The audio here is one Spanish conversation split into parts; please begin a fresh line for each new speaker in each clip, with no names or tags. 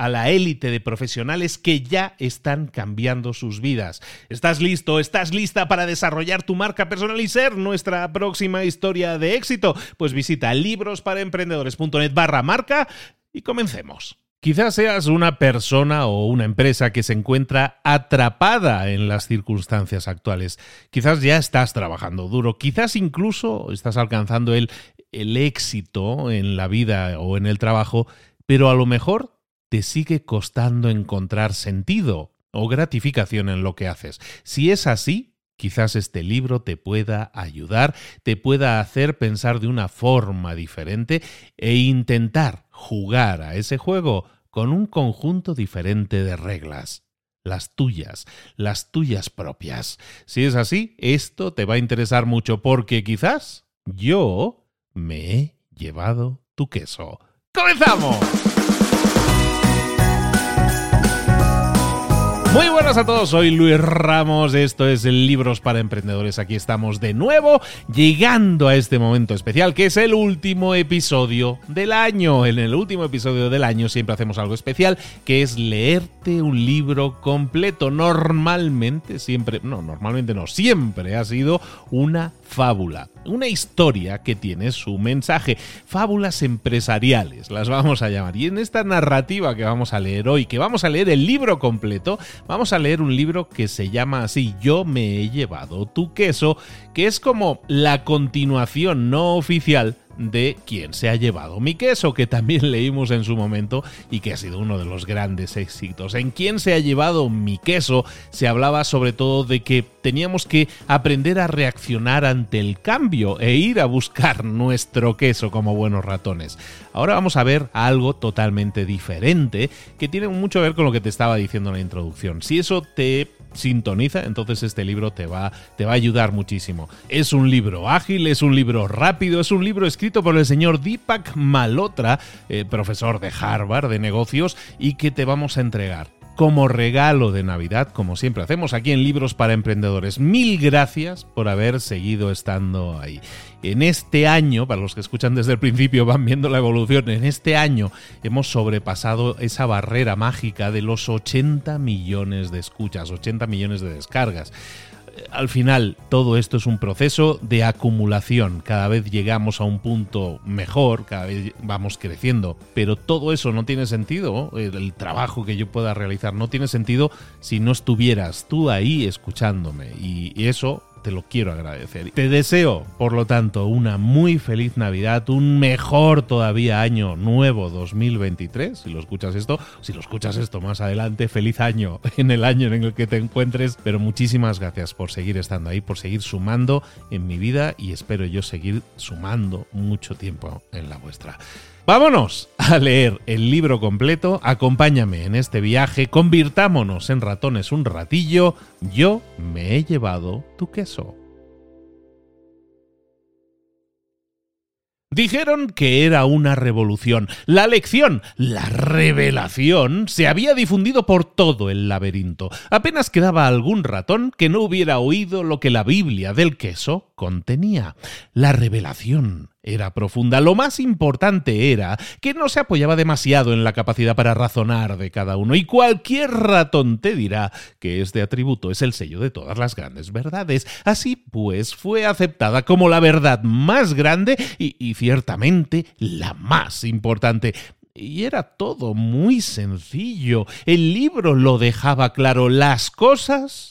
a la élite de profesionales que ya están cambiando sus vidas. ¿Estás listo? ¿Estás lista para desarrollar tu marca personal y ser nuestra próxima historia de éxito? Pues visita librosparaemprendedores.net barra marca y comencemos. Quizás seas una persona o una empresa que se encuentra atrapada en las circunstancias actuales. Quizás ya estás trabajando duro, quizás incluso estás alcanzando el, el éxito en la vida o en el trabajo, pero a lo mejor te sigue costando encontrar sentido o gratificación en lo que haces. Si es así, quizás este libro te pueda ayudar, te pueda hacer pensar de una forma diferente e intentar jugar a ese juego con un conjunto diferente de reglas las tuyas, las tuyas propias. Si es así, esto te va a interesar mucho porque quizás yo me he llevado tu queso. ¡Comenzamos! Muy buenas a todos, soy Luis Ramos, esto es Libros para Emprendedores, aquí estamos de nuevo llegando a este momento especial que es el último episodio del año. En el último episodio del año siempre hacemos algo especial que es leerte un libro completo. Normalmente, siempre, no, normalmente no, siempre ha sido una fábula, una historia que tiene su mensaje, fábulas empresariales, las vamos a llamar. Y en esta narrativa que vamos a leer hoy, que vamos a leer el libro completo, vamos a leer un libro que se llama así, Yo me he llevado tu queso, que es como la continuación no oficial de quién se ha llevado mi queso, que también leímos en su momento y que ha sido uno de los grandes éxitos. En quién se ha llevado mi queso se hablaba sobre todo de que teníamos que aprender a reaccionar ante el cambio e ir a buscar nuestro queso como buenos ratones. Ahora vamos a ver algo totalmente diferente que tiene mucho que ver con lo que te estaba diciendo en la introducción. Si eso te sintoniza, entonces este libro te va, te va a ayudar muchísimo. Es un libro ágil, es un libro rápido, es un libro escrito por el señor Deepak Malhotra, eh, profesor de Harvard de negocios, y que te vamos a entregar como regalo de Navidad, como siempre hacemos aquí en Libros para Emprendedores. Mil gracias por haber seguido estando ahí. En este año, para los que escuchan desde el principio van viendo la evolución, en este año hemos sobrepasado esa barrera mágica de los 80 millones de escuchas, 80 millones de descargas al final todo esto es un proceso de acumulación. Cada vez llegamos a un punto mejor, cada vez vamos creciendo. Pero todo eso no tiene sentido, el, trabajo que yo pueda realizar no tiene sentido si no estuvieras tú ahí escuchándome. Y eso te lo quiero agradecer. Te deseo, por lo tanto, una muy feliz Navidad, un mejor todavía año nuevo 2023, si lo escuchas esto, si lo escuchas esto más adelante, feliz año en el año en el que te encuentres, pero muchísimas gracias por seguir estando ahí, por seguir sumando en mi vida y espero yo seguir sumando mucho tiempo en la vuestra. Vámonos a leer el libro completo, acompáñame en este viaje, convirtámonos en ratones un ratillo, yo me he llevado tu queso. Dijeron que era una revolución. La lección, la revelación, se había difundido por todo el laberinto. Apenas quedaba algún ratón que no hubiera oído lo que la Biblia del queso contenía. La revelación era profunda. Lo más importante era que no se apoyaba demasiado en la capacidad para razonar de cada uno, y cualquier ratón te dirá que este atributo es el sello de todas las grandes verdades. Así pues, fue aceptada como la verdad más grande y, y ciertamente la más importante. Y era todo muy sencillo. El libro lo dejaba claro. Las cosas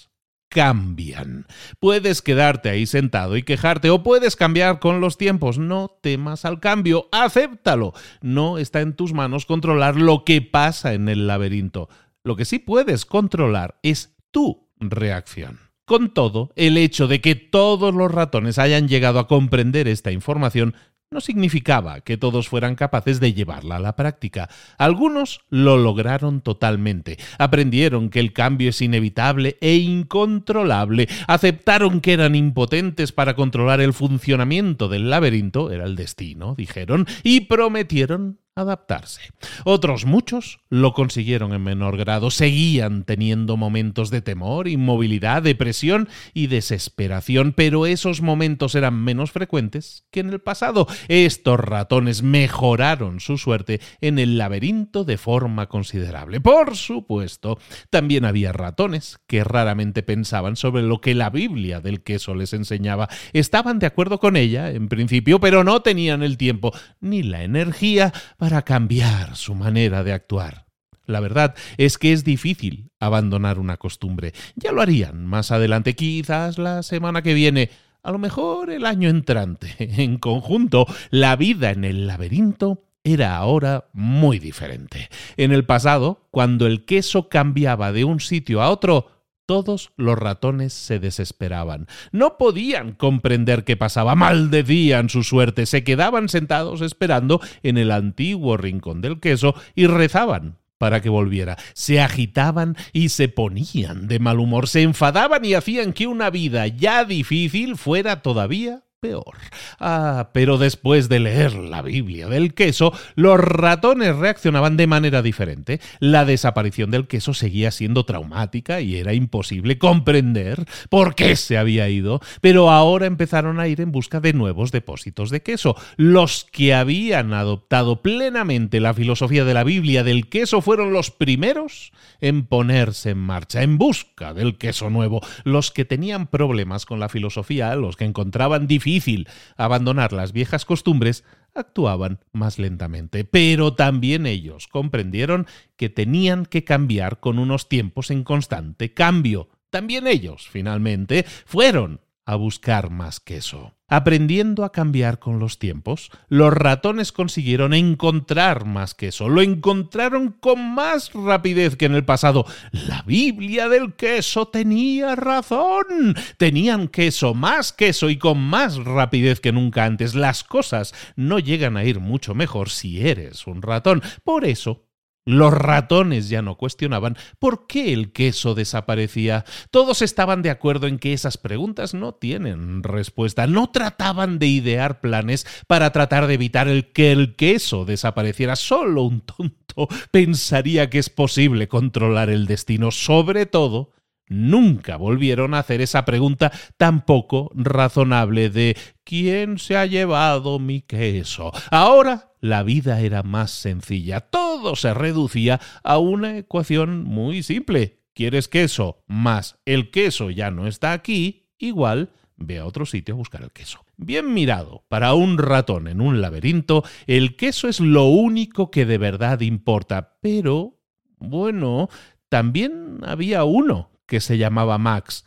cambian. Puedes quedarte ahí sentado y quejarte o puedes cambiar con los tiempos. No temas al cambio, acéptalo. No está en tus manos controlar lo que pasa en el laberinto. Lo que sí puedes controlar es tu reacción. Con todo, el hecho de que todos los ratones hayan llegado a comprender esta información no significaba que todos fueran capaces de llevarla a la práctica. Algunos lo lograron totalmente, aprendieron que el cambio es inevitable e incontrolable, aceptaron que eran impotentes para controlar el funcionamiento del laberinto, era el destino, dijeron, y prometieron adaptarse. Otros muchos lo consiguieron en menor grado, seguían teniendo momentos de temor, inmovilidad, depresión y desesperación, pero esos momentos eran menos frecuentes que en el pasado. Estos ratones mejoraron su suerte en el laberinto de forma considerable. Por supuesto, también había ratones que raramente pensaban sobre lo que la Biblia del queso les enseñaba. Estaban de acuerdo con ella, en principio, pero no tenían el tiempo ni la energía para cambiar su manera de actuar. La verdad es que es difícil abandonar una costumbre. Ya lo harían más adelante, quizás la semana que viene, a lo mejor el año entrante. En conjunto, la vida en el laberinto era ahora muy diferente. En el pasado, cuando el queso cambiaba de un sitio a otro, todos los ratones se desesperaban. No podían comprender qué pasaba, maldecían su suerte, se quedaban sentados esperando en el antiguo rincón del queso y rezaban para que volviera. Se agitaban y se ponían de mal humor, se enfadaban y hacían que una vida ya difícil fuera todavía peor. Ah, pero después de leer la Biblia del queso, los ratones reaccionaban de manera diferente. La desaparición del queso seguía siendo traumática y era imposible comprender por qué se había ido, pero ahora empezaron a ir en busca de nuevos depósitos de queso. Los que habían adoptado plenamente la filosofía de la Biblia del queso fueron los primeros en ponerse en marcha, en busca del queso nuevo. Los que tenían problemas con la filosofía, los que encontraban difícil difícil abandonar las viejas costumbres, actuaban más lentamente. Pero también ellos comprendieron que tenían que cambiar con unos tiempos en constante cambio. También ellos, finalmente, fueron a buscar más queso. Aprendiendo a cambiar con los tiempos, los ratones consiguieron encontrar más queso. Lo encontraron con más rapidez que en el pasado. La Biblia del queso tenía razón. Tenían queso, más queso y con más rapidez que nunca antes. Las cosas no llegan a ir mucho mejor si eres un ratón. Por eso los ratones ya no cuestionaban por qué el queso desaparecía. Todos estaban de acuerdo en que esas preguntas no tienen respuesta. No trataban de idear planes para tratar de evitar el que el queso desapareciera. Solo un tonto pensaría que es posible controlar el destino, sobre todo nunca volvieron a hacer esa pregunta tan poco razonable de ¿quién se ha llevado mi queso? Ahora la vida era más sencilla, todo se reducía a una ecuación muy simple. ¿Quieres queso? Más el queso ya no está aquí, igual ve a otro sitio a buscar el queso. Bien mirado, para un ratón en un laberinto, el queso es lo único que de verdad importa, pero, bueno, también había uno que se llamaba Max.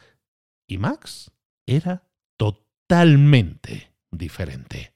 Y Max era totalmente diferente.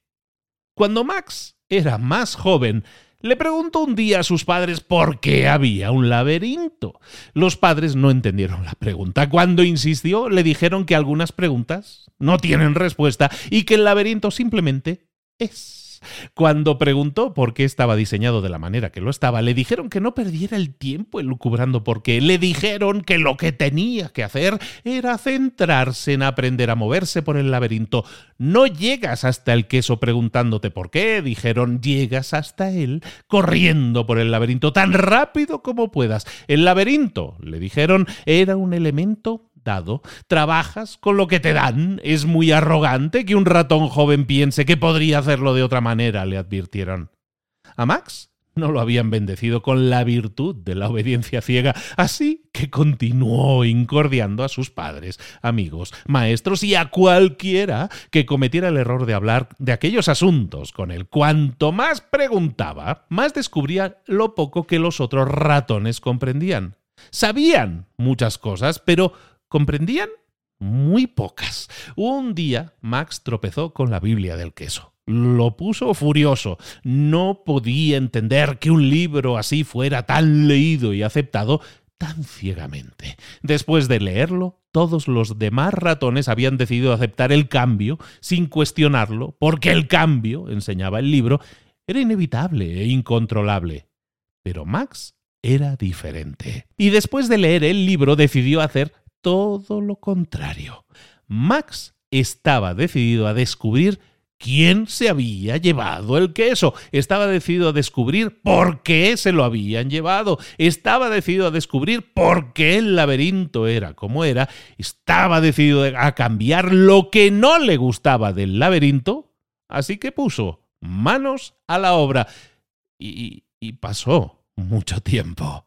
Cuando Max era más joven, le preguntó un día a sus padres por qué había un laberinto. Los padres no entendieron la pregunta. Cuando insistió, le dijeron que algunas preguntas no tienen respuesta y que el laberinto simplemente es. Cuando preguntó por qué estaba diseñado de la manera que lo estaba, le dijeron que no perdiera el tiempo elucubrando por qué. Le dijeron que lo que tenía que hacer era centrarse en aprender a moverse por el laberinto. No llegas hasta el queso preguntándote por qué, dijeron, llegas hasta él corriendo por el laberinto tan rápido como puedas. El laberinto, le dijeron, era un elemento Trabajas con lo que te dan. Es muy arrogante que un ratón joven piense que podría hacerlo de otra manera, le advirtieron. A Max no lo habían bendecido con la virtud de la obediencia ciega, así que continuó incordiando a sus padres, amigos, maestros y a cualquiera que cometiera el error de hablar de aquellos asuntos con él. Cuanto más preguntaba, más descubría lo poco que los otros ratones comprendían. Sabían muchas cosas, pero comprendían muy pocas. Un día Max tropezó con la Biblia del queso lo puso furioso. No podía entender que un libro así fuera tan leído y aceptado tan ciegamente. Después de leerlo, todos los demás ratones habían decidido aceptar el cambio sin cuestionarlo, porque el cambio, enseñaba el libro, era inevitable e incontrolable. Pero Max era diferente. Y después de leer el libro decidió hacer todo lo contrario. Max estaba decidido a descubrir quién se había llevado el queso. Estaba decidido a descubrir por qué se lo habían llevado. Estaba decidido a descubrir por qué el laberinto era como era. Estaba decidido a cambiar lo que no le gustaba del laberinto. Así que puso manos a la obra. Y, pasó mucho tiempo.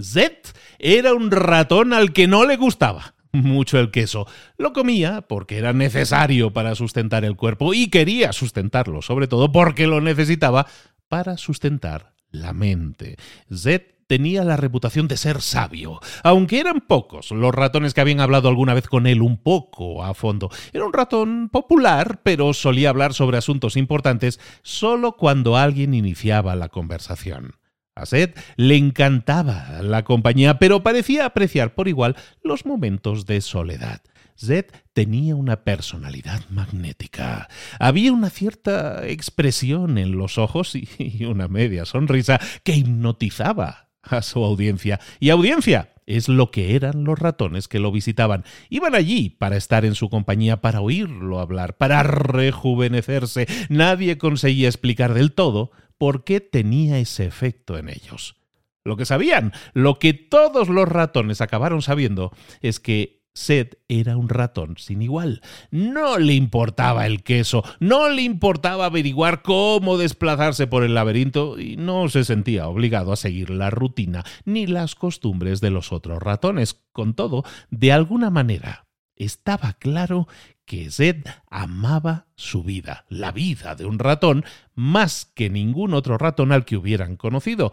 Zed era un ratón al que no le gustaba mucho el queso. Lo comía porque era necesario para sustentar el cuerpo y quería sustentarlo, sobre todo porque lo necesitaba para sustentar la mente. Zed tenía la reputación de ser sabio, aunque eran pocos los ratones que habían hablado alguna vez con él un poco a fondo. Era un ratón popular, pero solía hablar sobre asuntos importantes solo cuando alguien iniciaba la conversación. A Seth le encantaba la compañía, pero parecía apreciar por igual los momentos de soledad. Zed tenía una personalidad magnética. Había una cierta expresión en los ojos y una media sonrisa que hipnotizaba a su audiencia. Y audiencia es lo que eran los ratones que lo visitaban. Iban allí para estar en su compañía, para oírlo hablar, para rejuvenecerse. Nadie conseguía explicar del todo por qué tenía ese efecto en ellos. Lo que sabían, lo que todos los ratones acabaron sabiendo, es que Seth era un ratón sin igual. No le importaba el queso, no le importaba averiguar cómo desplazarse por el laberinto y no se sentía obligado a seguir la rutina ni las costumbres de los otros ratones. Con todo, de alguna manera, estaba claro que Zed amaba su vida, la vida de un ratón, más que ningún otro ratón al que hubieran conocido.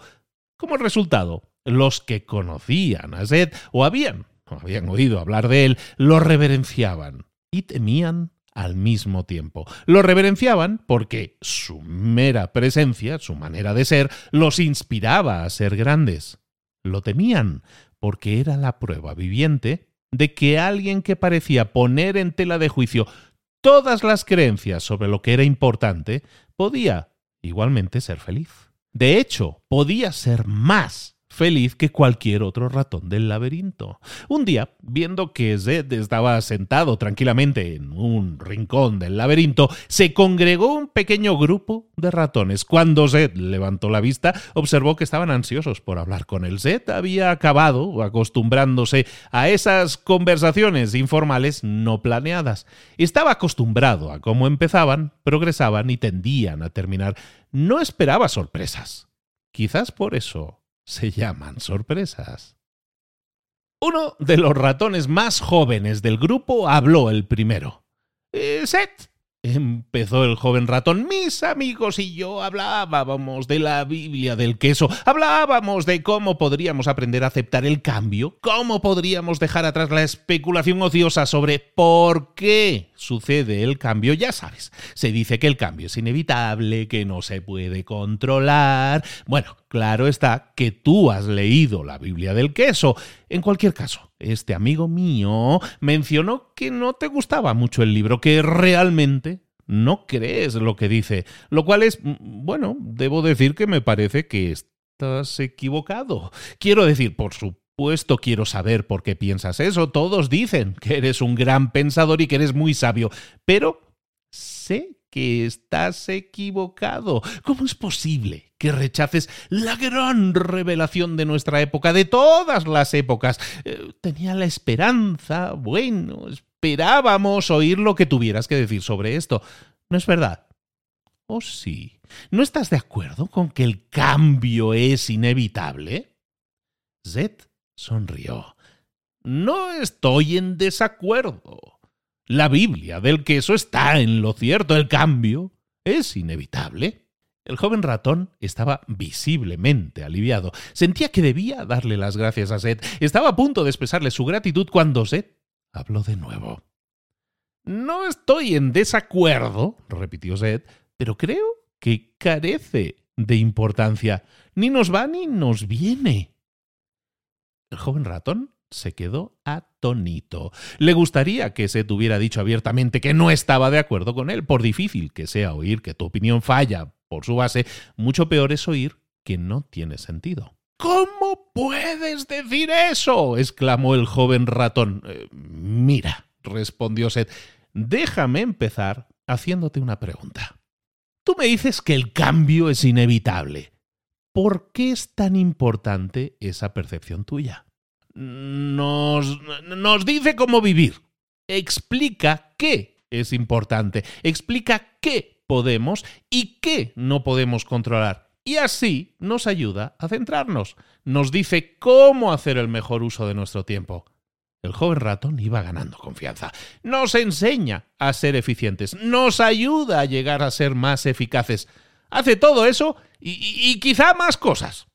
Como resultado, los que conocían a Zed o habían, o habían oído hablar de él, lo reverenciaban y temían al mismo tiempo. Lo reverenciaban porque su mera presencia, su manera de ser, los inspiraba a ser grandes. Lo temían porque era la prueba viviente de que alguien que parecía poner en tela de juicio todas las creencias sobre lo que era importante, podía igualmente ser feliz. De hecho, podía ser más feliz que cualquier otro ratón del laberinto. Un día, viendo que Zed estaba sentado tranquilamente en un rincón del laberinto, se congregó un pequeño grupo de ratones. Cuando Zed levantó la vista, observó que estaban ansiosos por hablar con él. Zed había acabado acostumbrándose a esas conversaciones informales no planeadas. Estaba acostumbrado a cómo empezaban, progresaban y tendían a terminar. No esperaba sorpresas. Quizás por eso se llaman sorpresas. Uno de los ratones más jóvenes del grupo habló el primero. Eh, Seth, Empezó el joven ratón. Mis amigos y yo hablábamos de la Biblia del queso, hablábamos de cómo podríamos aprender a aceptar el cambio, cómo podríamos dejar atrás la especulación ociosa sobre por qué sucede el cambio. Ya sabes, se dice que el cambio es inevitable, que no se puede controlar. Bueno, claro está que tú has leído la Biblia del queso. En cualquier caso, este amigo mío mencionó que no te gustaba mucho el libro, que realmente no crees lo que dice, lo cual es, mm, bueno, debo decir que me parece que estás equivocado. Quiero decir, por supuesto quiero saber por qué piensas eso, todos dicen que eres un gran pensador y que eres muy sabio, pero sé que estás equivocado. ¿Cómo es posible que rechaces la gran revelación de nuestra época, de todas las épocas? Eh, tenía la esperanza, bueno, esperábamos oír lo que tuvieras que decir sobre esto. ¿No es verdad? ¿O oh, sí? ¿No estás de acuerdo con que el cambio es inevitable? Zed sonrió. No estoy en desacuerdo. La Biblia del queso está en lo cierto. El cambio es inevitable. El joven ratón estaba visiblemente aliviado. Sentía que debía darle las gracias a Seth. Estaba a punto de expresarle su gratitud cuando Seth habló de nuevo. No estoy en desacuerdo, repitió Seth, pero creo que carece de importancia. Ni nos va ni nos viene. El joven ratón se quedó atónito. Le gustaría que se tuviera dicho abiertamente que no estaba de acuerdo con él, por difícil que sea oír que tu opinión falla por su base, mucho peor es oír que no tiene sentido. ¿Cómo puedes decir eso? exclamó el joven ratón. Eh, mira, respondió Seth, déjame empezar haciéndote una pregunta. Tú me dices que el cambio es inevitable. ¿Por qué es tan importante esa percepción tuya? nos, nos dice cómo vivir. Explica qué es importante. Explica qué podemos y qué no podemos controlar. Y así nos ayuda a centrarnos. Nos dice cómo hacer el mejor uso de nuestro tiempo. El joven ratón iba ganando confianza. Nos enseña a ser eficientes. Nos ayuda a llegar a ser más eficaces. Hace todo eso y, y quizá más cosas.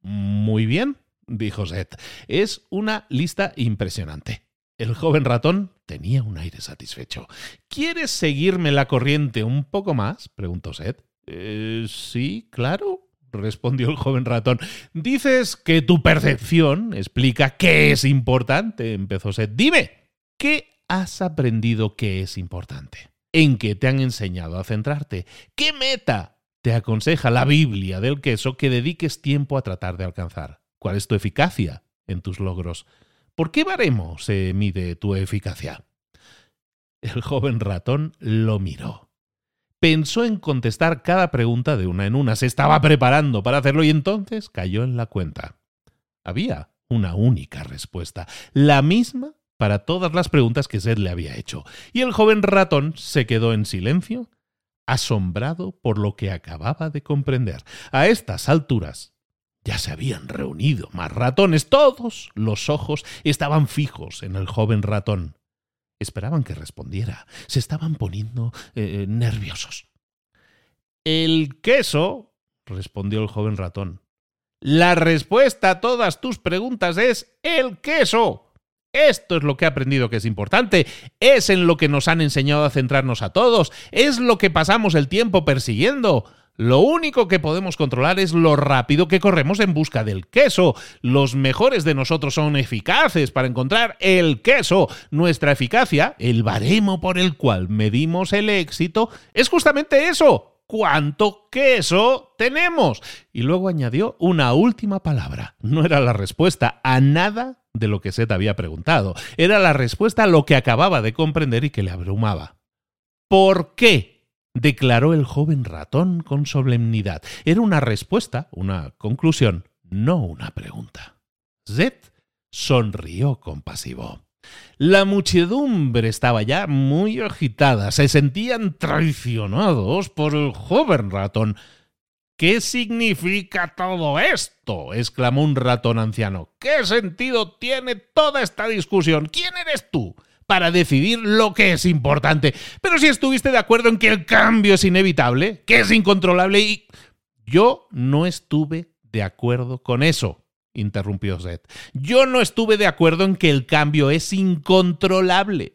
Muy bien dijo Seth. Es una lista impresionante. El joven ratón tenía un aire satisfecho. ¿Quieres seguirme la corriente un poco más? preguntó Seth. Eh, sí, claro, respondió el joven ratón. Dices que tu percepción explica qué es importante, empezó Seth. Dime, ¿qué has aprendido que es importante? ¿En qué te han enseñado a centrarte? ¿Qué meta te aconseja la Biblia del queso que dediques tiempo a tratar de alcanzar? ¿Cuál es tu eficacia en tus logros? ¿Por qué baremo se mide tu eficacia? El joven ratón lo miró. Pensó en contestar cada pregunta de una en una. Se estaba preparando para hacerlo y entonces cayó en la cuenta. Había una única respuesta, la misma para todas las preguntas que Seth le había hecho. Y el joven ratón se quedó en silencio, asombrado por lo que acababa de comprender. A estas alturas, ya se habían reunido más ratones. Todos los ojos estaban fijos en el joven ratón. Esperaban que respondiera. Se estaban poniendo eh, nerviosos. El queso, respondió el joven ratón. La respuesta a todas tus preguntas es el queso. Esto es lo que he aprendido que es importante, es en lo que nos han enseñado a centrarnos a todos, es lo que pasamos el tiempo persiguiendo. Lo único que podemos controlar es lo rápido que corremos en busca del queso. Los mejores de nosotros son eficaces para encontrar el queso. Nuestra eficacia, el baremo por el cual medimos el éxito, es justamente eso. ¿Cuánto queso tenemos? Y luego añadió una última palabra. No era la respuesta a nada de lo que Seth había preguntado. Era la respuesta a lo que acababa de comprender y que le abrumaba. ¿Por qué? Declaró el joven ratón con solemnidad. Era una respuesta, una conclusión, no una pregunta. Zed sonrió compasivo. La muchedumbre estaba ya muy agitada, se sentían traicionados por el joven ratón. ¿Qué significa todo esto? exclamó un ratón anciano. ¿Qué sentido tiene toda esta discusión? ¿Quién eres tú? Para decidir lo que es importante. Pero si estuviste de acuerdo en que el cambio es inevitable, que es incontrolable y... Yo no estuve de acuerdo con eso, interrumpió Seth. Yo no estuve de acuerdo en que el cambio es incontrolable.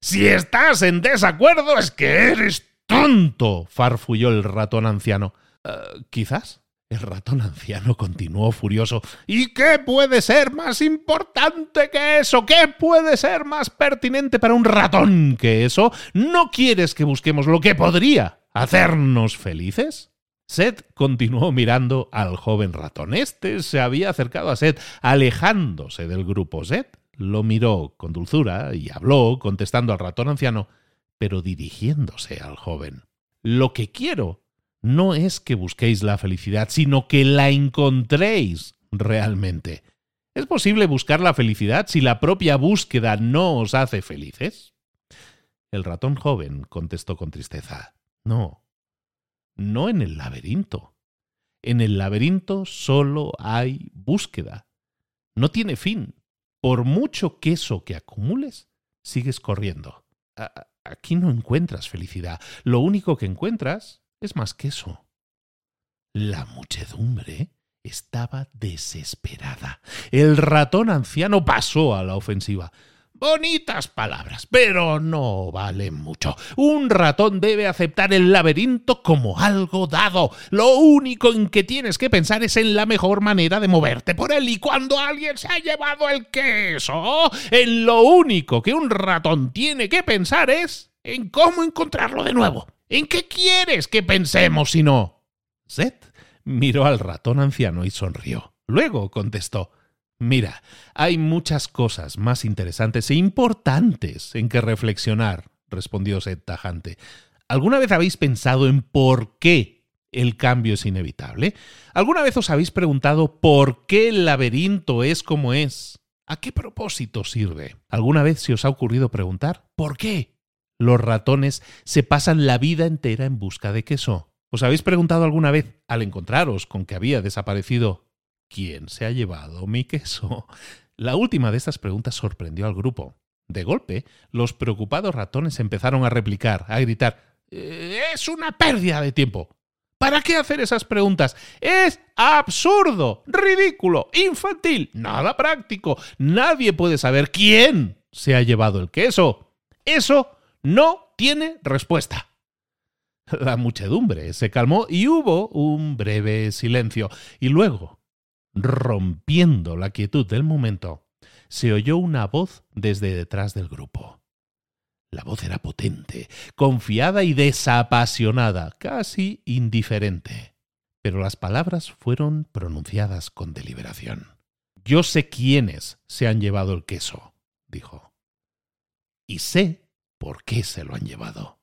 Si estás en desacuerdo es que eres tonto, farfulló el ratón anciano. Eh, quizás, El ratón anciano continuó furioso. ¿Y qué puede ser más importante que eso? ¿Qué puede ser más pertinente para un ratón que eso? ¿No quieres que busquemos lo que podría hacernos felices? Seth continuó mirando al joven ratón. Este se había acercado a Seth, alejándose del grupo. Seth lo miró con dulzura y habló, contestando al ratón anciano, pero dirigiéndose al joven. Lo que quiero no es que busquéis la felicidad, sino que la encontréis realmente. ¿Es posible buscar la felicidad si la propia búsqueda no os hace felices? El ratón joven contestó con tristeza. No, no en el laberinto. En el laberinto solo hay búsqueda. No tiene fin. Por mucho queso que acumules, sigues corriendo. Aquí no encuentras felicidad. Lo único que encuentras es más que eso. La muchedumbre estaba desesperada. El ratón anciano pasó a la ofensiva. Bonitas palabras, pero no valen mucho. Un ratón debe aceptar el laberinto como algo dado. Lo único en que tienes que pensar es en la mejor manera de moverte por él. Y cuando alguien se ha llevado el queso, en lo único que un ratón tiene que pensar es en cómo encontrarlo de nuevo. ¿En qué quieres que pensemos si no? Seth miró al ratón anciano y sonrió. Luego contestó Mira, hay muchas cosas más interesantes e importantes en que reflexionar, respondió Seth tajante. ¿Alguna vez habéis pensado en por qué el cambio es inevitable? ¿Alguna vez os habéis preguntado por qué el laberinto es como es? ¿A qué propósito sirve? ¿Alguna vez se os ha ocurrido preguntar por qué? Los ratones se pasan la vida entera en busca de queso. ¿Os habéis preguntado alguna vez, al encontraros con que había desaparecido, quién se ha llevado mi queso? La última de estas preguntas sorprendió al grupo. De golpe, los preocupados ratones empezaron a replicar, a gritar eh, Es una pérdida de tiempo. ¿Para qué hacer esas preguntas? Es absurdo, ridículo, infantil, nada práctico. Nadie puede saber quién se ha llevado el queso. Eso no tiene respuesta. La muchedumbre se calmó y hubo un breve silencio. Y luego, rompiendo la quietud del momento, se oyó una voz desde detrás del grupo. La voz era potente, confiada y desapasionada, casi indiferente. Pero las palabras fueron pronunciadas con deliberación. Yo sé quiénes se han llevado el queso, dijo. Y sé ¿Por qué se lo han llevado?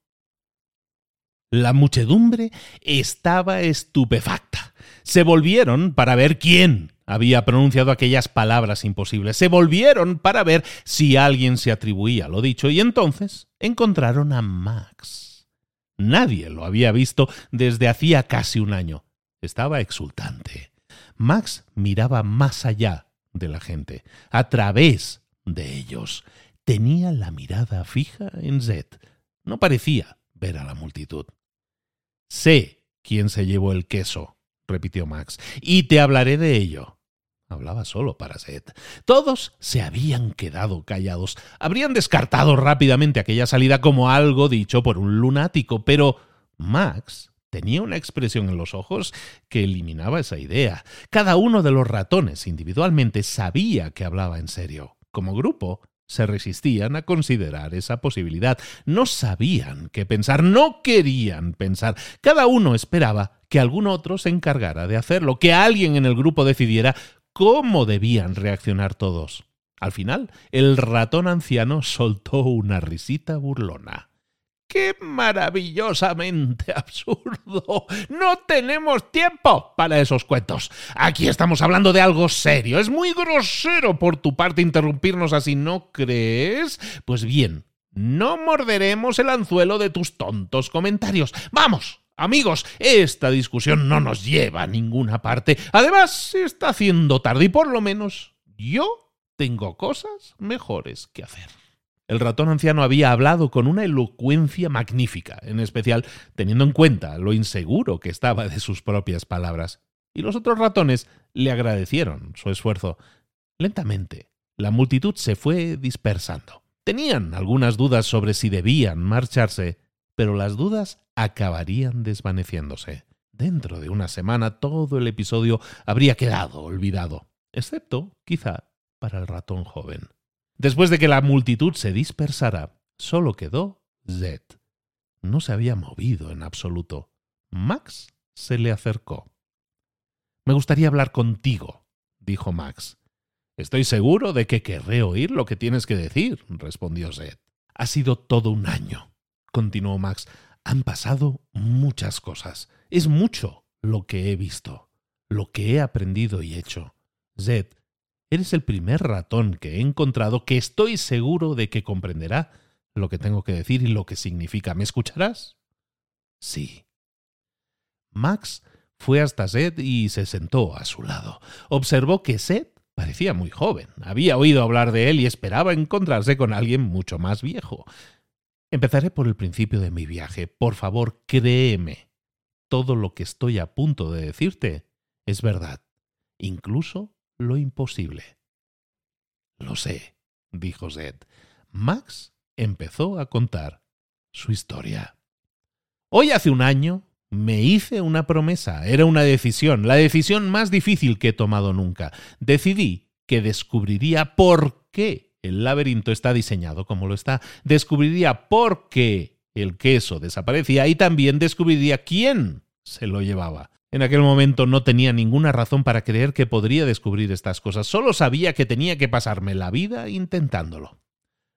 La muchedumbre estaba estupefacta. Se volvieron para ver quién había pronunciado aquellas palabras imposibles. Se volvieron para ver si alguien se atribuía lo dicho y entonces encontraron a Max. Nadie lo había visto desde hacía casi un año. Estaba exultante. Max miraba más allá de la gente, a través de ellos. Tenía la mirada fija en Zed. No parecía ver a la multitud. Sé quién se llevó el queso, repitió Max, y te hablaré de ello. Hablaba solo para Zed. Todos se habían quedado callados. Habrían descartado rápidamente aquella salida como algo dicho por un lunático, pero Max tenía una expresión en los ojos que eliminaba esa idea. Cada uno de los ratones individualmente sabía que hablaba en serio. Como grupo, se resistían a considerar esa posibilidad. No sabían qué pensar, no querían pensar. Cada uno esperaba que algún otro se encargara de hacerlo, que alguien en el grupo decidiera cómo debían reaccionar todos. Al final, el ratón anciano soltó una risita burlona. ¡Qué maravillosamente absurdo! No tenemos tiempo para esos cuentos. Aquí estamos hablando de algo serio. Es muy grosero por tu parte interrumpirnos así, ¿no crees? Pues bien, no morderemos el anzuelo de tus tontos comentarios. ¡Vamos! Amigos, esta discusión no nos lleva a ninguna parte. Además, se está haciendo tarde y por lo menos yo tengo cosas mejores que hacer. El ratón anciano había hablado con una elocuencia magnífica, en especial teniendo en cuenta lo inseguro que estaba de sus propias palabras. Y los otros ratones le agradecieron su esfuerzo. Lentamente, la multitud se fue dispersando. Tenían algunas dudas sobre si debían marcharse, pero las dudas acabarían desvaneciéndose. Dentro de una semana todo el episodio habría quedado olvidado, excepto, quizá, para el ratón joven. Después de que la multitud se dispersara, solo quedó Zed. No se había movido en absoluto. Max se le acercó. Me gustaría hablar contigo, dijo Max. Estoy seguro de que querré oír lo que tienes que decir, respondió Zed. Ha sido todo un año, continuó Max. Han pasado muchas cosas. Es mucho lo que he visto, lo que he aprendido y hecho. Zed, eres el primer ratón que he encontrado que estoy seguro de que comprenderá lo que tengo que decir y lo que significa. ¿Me escucharás? Sí. Max fue hasta Zed y se sentó a su lado. Observó que Zed parecía muy joven. Había oído hablar de él y esperaba encontrarse con alguien mucho más viejo. Empezaré por el principio de mi viaje. Por favor, créeme. Todo lo que estoy a punto de decirte es verdad, incluso lo imposible. Lo sé, dijo Zed. Max empezó a contar su historia. Hoy hace un año me hice una promesa, era una decisión, la decisión más difícil que he tomado nunca. Decidí que descubriría por qué el laberinto está diseñado como lo está, descubriría por qué el queso desaparecía y también descubriría quién se lo llevaba. En aquel momento no tenía ninguna razón para creer que podría descubrir estas cosas, solo sabía que tenía que pasarme la vida intentándolo.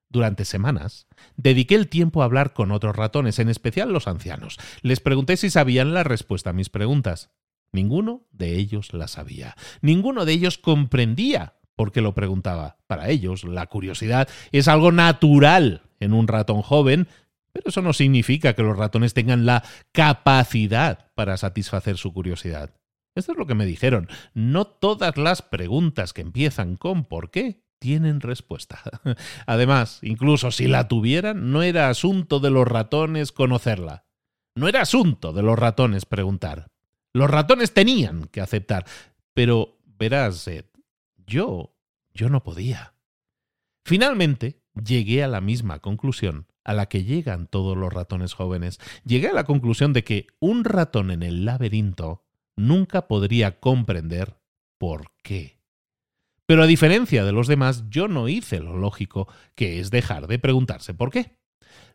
Durante semanas, dediqué el tiempo a hablar con otros ratones, en especial los ancianos. Les pregunté si sabían la respuesta a mis preguntas. Ninguno de ellos la sabía. Ninguno de ellos comprendía por qué lo preguntaba. Para ellos, la curiosidad es algo natural en un ratón joven, pero eso no significa que los ratones tengan la capacidad para satisfacer su curiosidad. Esto es lo que me dijeron. No todas las preguntas que empiezan con ¿por qué? tienen respuesta. Además, incluso si la tuvieran, no era asunto de los ratones conocerla. No era asunto de los ratones preguntar. Los ratones tenían que aceptar. Pero, verás, Ed, yo, yo no podía. Finalmente, llegué a la misma conclusión a la que llegan todos los ratones jóvenes. Llegué a la conclusión de que un ratón en el laberinto nunca podría comprender por qué. Pero a diferencia de los demás, yo no hice lo lógico, que es dejar de preguntarse por qué.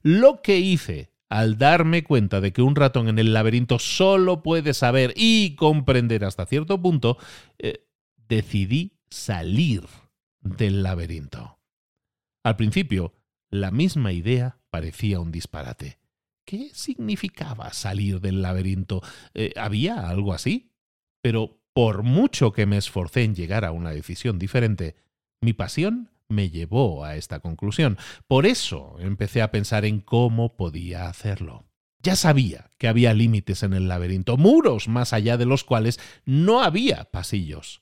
Lo que hice al darme cuenta de que un ratón en el laberinto solo puede saber y comprender hasta cierto punto, eh, decidí salir del laberinto. Al principio, la misma idea parecía un disparate. ¿Qué significaba salir del laberinto? Eh, ¿Había algo así? Pero por mucho que me esforcé en llegar a una decisión diferente, mi pasión me llevó a esta conclusión. Por eso empecé a pensar en cómo podía hacerlo. Ya sabía que había límites en el laberinto, muros más allá de los cuales no había pasillos.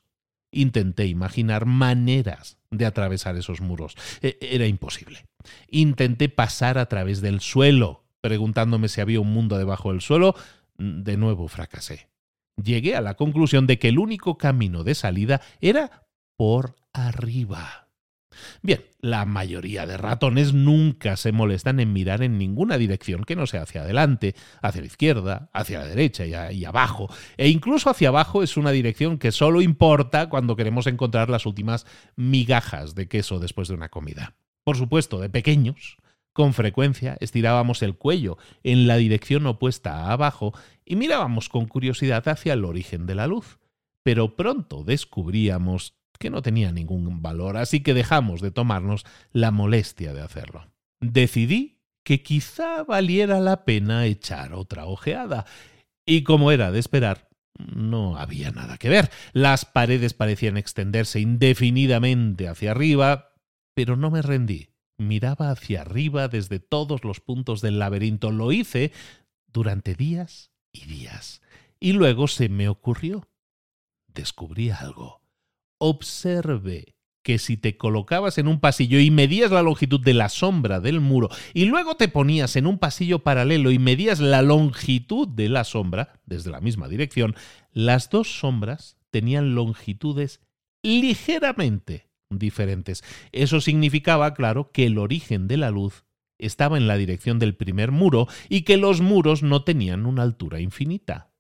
Intenté imaginar maneras de atravesar esos muros. E, era imposible. Intenté pasar a través del suelo, preguntándome si había un mundo debajo del suelo. De nuevo fracasé llegué a la conclusión de que el único camino de salida era por arriba. Bien, la mayoría de ratones nunca se molestan en mirar en ninguna dirección que no sea hacia adelante, hacia la izquierda, hacia la derecha y, abajo. E incluso hacia abajo es una dirección que solo importa cuando queremos encontrar las últimas migajas de queso después de una comida. Por supuesto, de pequeños, con frecuencia estirábamos el cuello en la dirección opuesta a abajo y mirábamos con curiosidad hacia el origen de la luz. Pero pronto descubríamos que no tenía ningún valor, así que dejamos de tomarnos la molestia de hacerlo. Decidí que quizá valiera la pena echar otra ojeada, y como era de esperar, no había nada que ver. Las paredes parecían extenderse indefinidamente hacia arriba, pero no me rendí miraba hacia arriba desde todos los puntos del laberinto. Lo hice durante días y días. Y luego se me ocurrió. Descubrí algo. Observe que si te colocabas en un pasillo y medías la longitud de la sombra del muro y luego te ponías en un pasillo paralelo y medías la longitud de la sombra desde la misma dirección, las dos sombras tenían longitudes ligeramente diferentes. Eso significaba, claro, que el origen de la luz estaba en la dirección del primer muro y que los muros no tenían una altura infinita.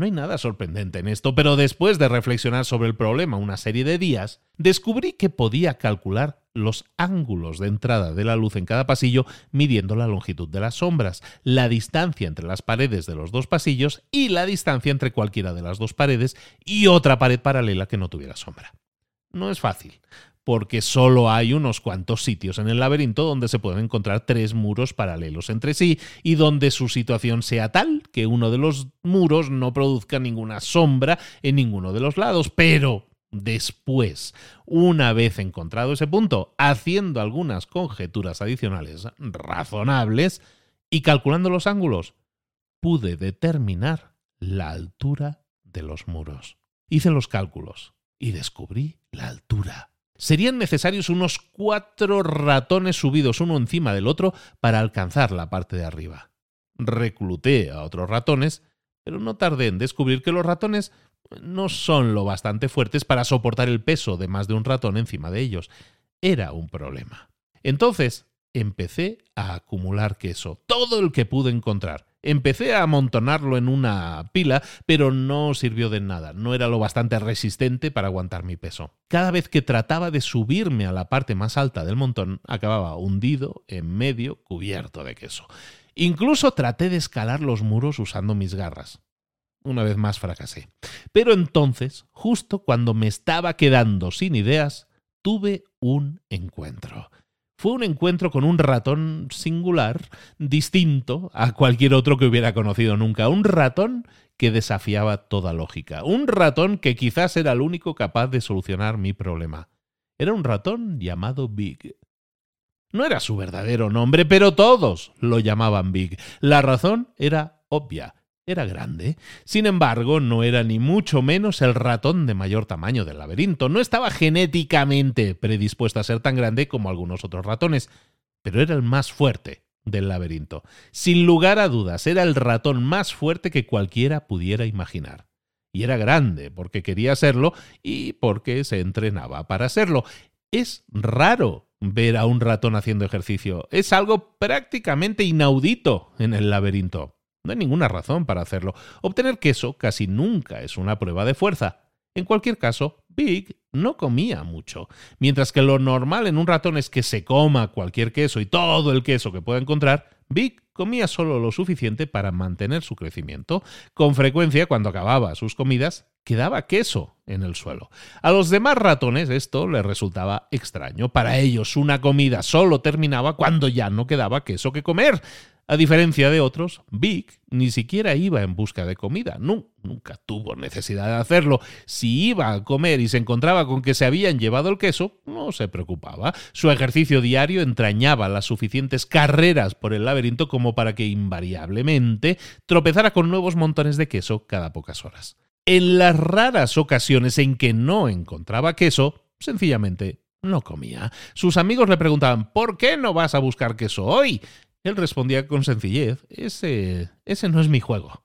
No hay nada sorprendente en esto, pero después de reflexionar sobre el problema una serie de días, descubrí que podía calcular los ángulos de entrada de la luz en cada pasillo midiendo la longitud de las sombras, la distancia entre las paredes de los dos pasillos y la distancia entre cualquiera de las dos paredes y otra pared paralela que no tuviera sombra. No es fácil, porque solo hay unos cuantos sitios en el laberinto donde se pueden encontrar tres muros paralelos entre sí y donde su situación sea tal que uno de los muros no produzca ninguna sombra en ninguno de los lados, pero Después, una vez encontrado ese punto, haciendo algunas conjeturas adicionales razonables y calculando los ángulos, pude determinar la altura de los muros. Hice los cálculos y descubrí la altura. Serían necesarios unos cuatro ratones subidos uno encima del otro para alcanzar la parte de arriba. Recluté a otros ratones, pero no tardé en descubrir que los ratones no son lo bastante fuertes para soportar el peso de más de un ratón encima de ellos. Era un problema. Entonces empecé a acumular queso, todo el que pude encontrar. Empecé a amontonarlo en una pila, pero no sirvió de nada, no era lo bastante resistente para aguantar mi peso. Cada vez que trataba de subirme a la parte más alta del montón, acababa hundido, en medio, cubierto de queso. Incluso traté de escalar los muros usando mis garras. Una vez más fracasé. Pero entonces, justo cuando me estaba quedando sin ideas, tuve un encuentro. Fue un encuentro con un ratón singular, distinto a cualquier otro que hubiera conocido nunca. Un ratón que desafiaba toda lógica. Un ratón que quizás era el único capaz de solucionar mi problema. Era un ratón llamado Big. No era su verdadero nombre, pero todos lo llamaban Big. La razón era obvia. Era grande. Sin embargo, no era ni mucho menos el ratón de mayor tamaño del laberinto. No estaba genéticamente predispuesto a ser tan grande como algunos otros ratones, pero era el más fuerte del laberinto. Sin lugar a dudas, era el ratón más fuerte que cualquiera pudiera imaginar. Y era grande porque quería serlo y porque se entrenaba para serlo. Es raro ver a un ratón haciendo ejercicio. Es algo prácticamente inaudito en el laberinto. No hay ninguna razón para hacerlo. Obtener queso casi nunca es una prueba de fuerza. En cualquier caso, Big no comía mucho, mientras que lo normal en un ratón es que se coma cualquier queso y todo el queso que pueda encontrar, Big comía solo lo suficiente para mantener su crecimiento. Con frecuencia, cuando acababa sus comidas, quedaba queso en el suelo. A los demás ratones esto les resultaba extraño. Para ellos una comida solo terminaba cuando ya no quedaba queso que comer. A diferencia de otros, Big ni siquiera iba en busca de comida, nunca tuvo necesidad de hacerlo. Si iba a comer y se encontraba con que se habían llevado el queso, no se preocupaba. Su ejercicio diario entrañaba las suficientes carreras por el laberinto como para que invariablemente tropezara con nuevos montones de queso cada pocas horas. En las raras ocasiones en que no encontraba queso, sencillamente no comía. Sus amigos le preguntaban ¿Por qué no vas a buscar queso hoy? Él respondía con sencillez, ese, ese no es mi juego.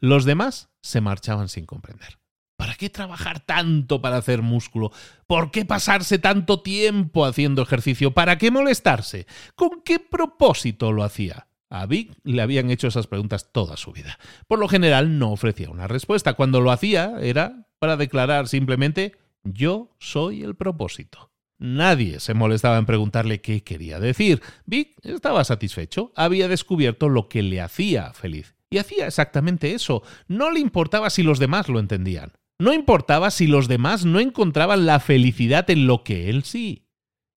Los demás se marchaban sin comprender. ¿Para qué trabajar tanto para hacer músculo? ¿Por qué pasarse tanto tiempo haciendo ejercicio? ¿Para qué molestarse? ¿Con qué propósito lo hacía? A Vic le habían hecho esas preguntas toda su vida. Por lo general no ofrecía una respuesta. Cuando lo hacía era para declarar simplemente yo soy el propósito. Nadie se molestaba en preguntarle qué quería decir. Vic estaba satisfecho, había descubierto lo que le hacía feliz. Y hacía exactamente eso. No le importaba si los demás lo entendían. No importaba si los demás no encontraban la felicidad en lo que él sí.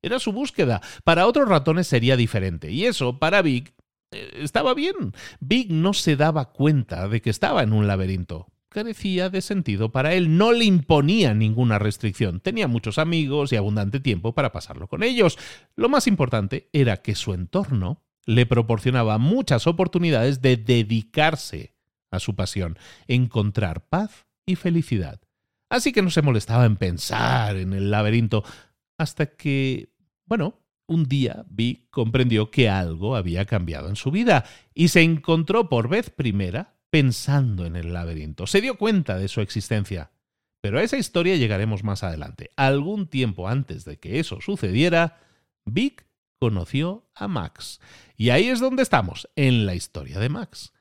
Era su búsqueda. Para otros ratones sería diferente. Y eso, para Vic, eh, estaba bien. Vic no se daba cuenta de que estaba en un laberinto carecía de sentido para él, no le imponía ninguna restricción, tenía muchos amigos y abundante tiempo para pasarlo con ellos. Lo más importante era que su entorno le proporcionaba muchas oportunidades de dedicarse a su pasión, encontrar paz y felicidad. Así que no se molestaba en pensar en el laberinto hasta que, bueno, un día Vi comprendió que algo había cambiado en su vida y se encontró por vez primera pensando en el laberinto. Se dio cuenta de su existencia. Pero a esa historia llegaremos más adelante. Algún tiempo antes de que eso sucediera, Vic conoció a Max. Y ahí es donde estamos, en la historia de Max.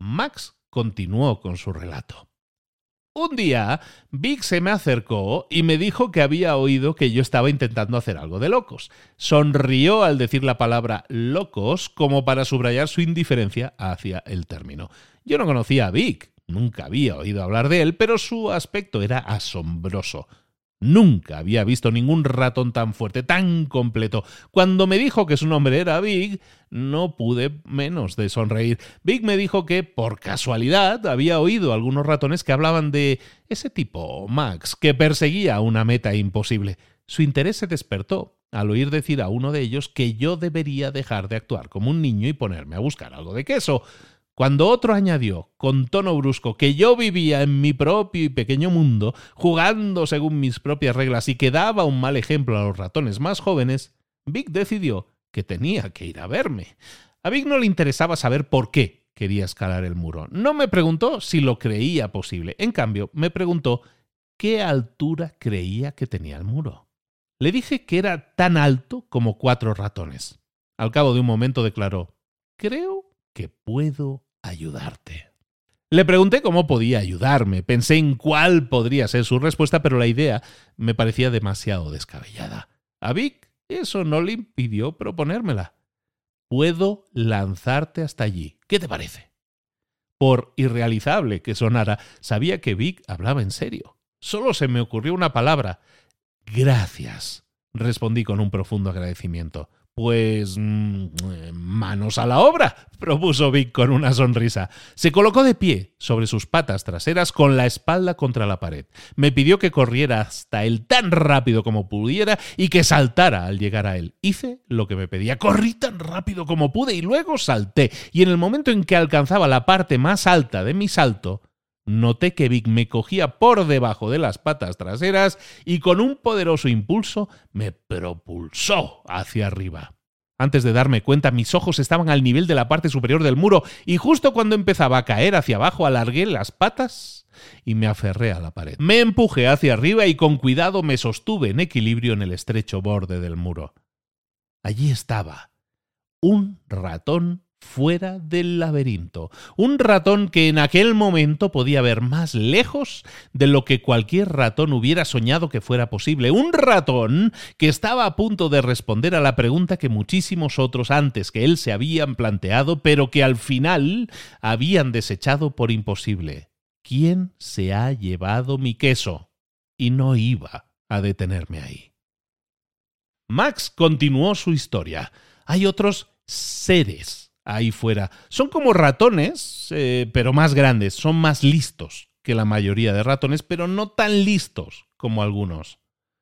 Max continuó con su relato. Un día, Vic se me acercó y me dijo que había oído que yo estaba intentando hacer algo de locos. Sonrió al decir la palabra locos como para subrayar su indiferencia hacia el término. Yo no conocía a Vic, nunca había oído hablar de él, pero su aspecto era asombroso. Nunca había visto ningún ratón tan fuerte, tan completo. Cuando me dijo que su nombre era Big, no pude menos de sonreír. Big me dijo que, por casualidad, había oído algunos ratones que hablaban de ese tipo, Max, que perseguía una meta imposible. Su interés se despertó al oír decir a uno de ellos que yo debería dejar de actuar como un niño y ponerme a buscar algo de queso. Cuando otro añadió, con tono brusco, que yo vivía en mi propio y pequeño mundo, jugando según mis propias reglas y que daba un mal ejemplo a los ratones más jóvenes, Vic decidió que tenía que ir a verme. A Vic no le interesaba saber por qué quería escalar el muro. No me preguntó si lo creía posible. En cambio, me preguntó qué altura creía que tenía el muro. Le dije que era tan alto como cuatro ratones. Al cabo de un momento declaró, creo que puedo ayudarte. Le pregunté cómo podía ayudarme. Pensé en cuál podría ser su respuesta, pero la idea me parecía demasiado descabellada. A Vic eso no le impidió proponérmela. Puedo lanzarte hasta allí. ¿Qué te parece? Por irrealizable que sonara, sabía que Vic hablaba en serio. Solo se me ocurrió una palabra. Gracias, respondí con un profundo agradecimiento. Pues mm, manos a la obra, propuso Vic con una sonrisa. Se colocó de pie sobre sus patas traseras con la espalda contra la pared. Me pidió que corriera hasta él tan rápido como pudiera y que saltara al llegar a él. Hice lo que me pedía. Corrí tan rápido como pude y luego salté. Y en el momento en que alcanzaba la parte más alta de mi salto, noté que Vic me cogía por debajo de las patas traseras y con un poderoso impulso me propulsó hacia arriba. Antes de darme cuenta, mis ojos estaban al nivel de la parte superior del muro y justo cuando empezaba a caer hacia abajo alargué las patas y me aferré a la pared. Me empujé hacia arriba y con cuidado me sostuve en equilibrio en el estrecho borde del muro. Allí estaba, un ratón fuera del laberinto. Un ratón que en aquel momento podía ver más lejos de lo que cualquier ratón hubiera soñado que fuera posible. Un ratón que estaba a punto de responder a la pregunta que muchísimos otros antes que él se habían planteado, pero que al final habían desechado por imposible. ¿Quién se ha llevado mi queso? Y no iba a detenerme ahí. Max continuó su historia. Hay otros seres ahí fuera. Son como ratones, eh, pero más grandes, son más listos que la mayoría de ratones, pero no tan listos como algunos.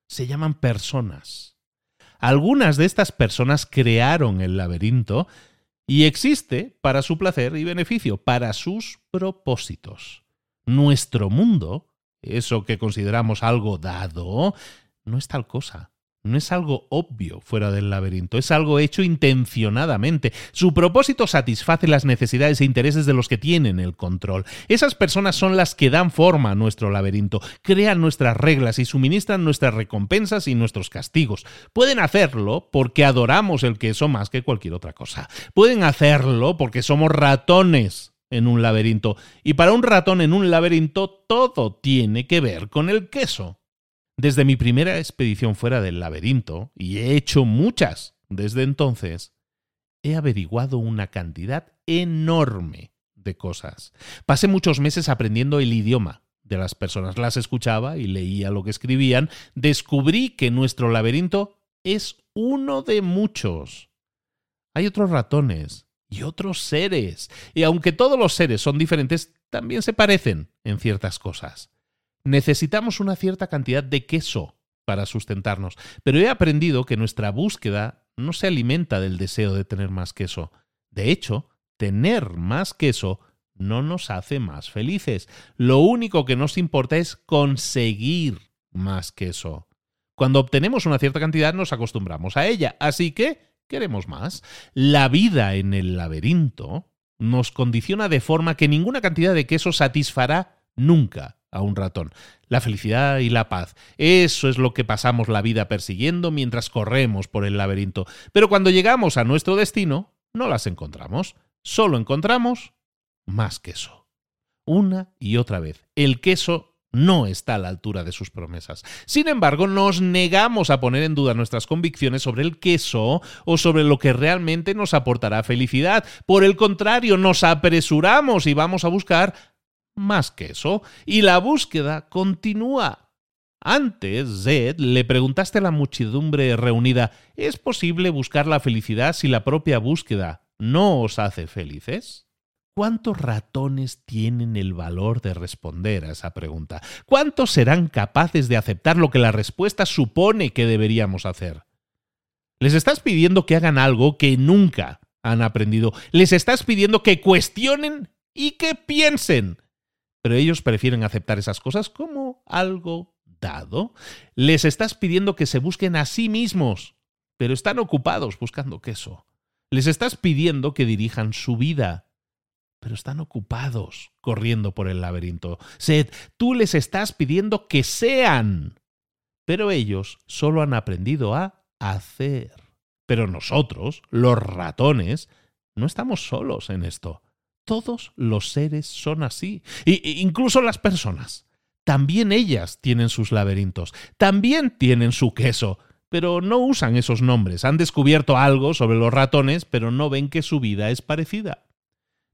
Se llaman personas. Algunas de estas personas crearon el laberinto y existe para su placer y beneficio, para sus propósitos. Nuestro mundo, eso que consideramos algo dado, no es tal cosa no es algo obvio fuera del laberinto, es algo hecho intencionadamente. Su propósito satisface las necesidades e intereses de los que tienen el control. Esas personas son las que dan forma a nuestro laberinto, crean nuestras reglas y suministran nuestras recompensas y nuestros castigos. Pueden hacerlo porque adoramos el queso más que cualquier otra cosa. Pueden hacerlo porque somos ratones en un laberinto. Y para un ratón en un laberinto todo tiene que ver con el queso. Desde mi primera expedición fuera del laberinto, y he hecho muchas desde entonces, he averiguado una cantidad enorme de cosas. Pasé muchos meses aprendiendo el idioma de las personas, las escuchaba y leía lo que escribían, descubrí que nuestro laberinto es uno de muchos. Hay otros ratones y otros seres, y aunque todos los seres son diferentes, también se parecen en ciertas cosas necesitamos una cierta cantidad de queso para sustentarnos, pero he aprendido que nuestra búsqueda no se alimenta del deseo de tener más queso. De hecho, tener más queso no nos hace más felices. Lo único que nos importa es conseguir más queso. Cuando obtenemos una cierta cantidad nos acostumbramos a ella, así que queremos más. La vida en el laberinto nos condiciona de forma que ninguna cantidad de queso satisfará nunca a un ratón. La felicidad y la paz. Eso es lo que pasamos la vida persiguiendo mientras corremos por el laberinto. Pero cuando llegamos a nuestro destino, no las encontramos. Solo encontramos más queso. Una y otra vez. El queso no está a la altura de sus promesas. Sin embargo, nos negamos a poner en duda nuestras convicciones sobre el queso o sobre lo que realmente nos aportará felicidad. Por el contrario, nos apresuramos y vamos a buscar más queso. Y la búsqueda continúa. Antes, Zed, le preguntaste a la muchedumbre reunida, ¿es posible buscar la felicidad si la propia búsqueda no os hace felices? ¿Cuántos ratones tienen el valor de responder a esa pregunta? ¿Cuántos serán capaces de aceptar lo que la respuesta supone que deberíamos hacer? Les estás pidiendo que hagan algo que nunca han aprendido. Les estás pidiendo que cuestionen y que piensen. Pero ellos prefieren aceptar esas cosas como algo dado. Les estás pidiendo que se busquen a sí mismos, pero están ocupados buscando queso. Les estás pidiendo que dirijan su vida pero están ocupados corriendo por el laberinto. Sed, tú les estás pidiendo que sean, pero ellos solo han aprendido a hacer. Pero nosotros, los ratones, no estamos solos en esto. Todos los seres son así, e incluso las personas. También ellas tienen sus laberintos, también tienen su queso, pero no usan esos nombres. Han descubierto algo sobre los ratones, pero no ven que su vida es parecida.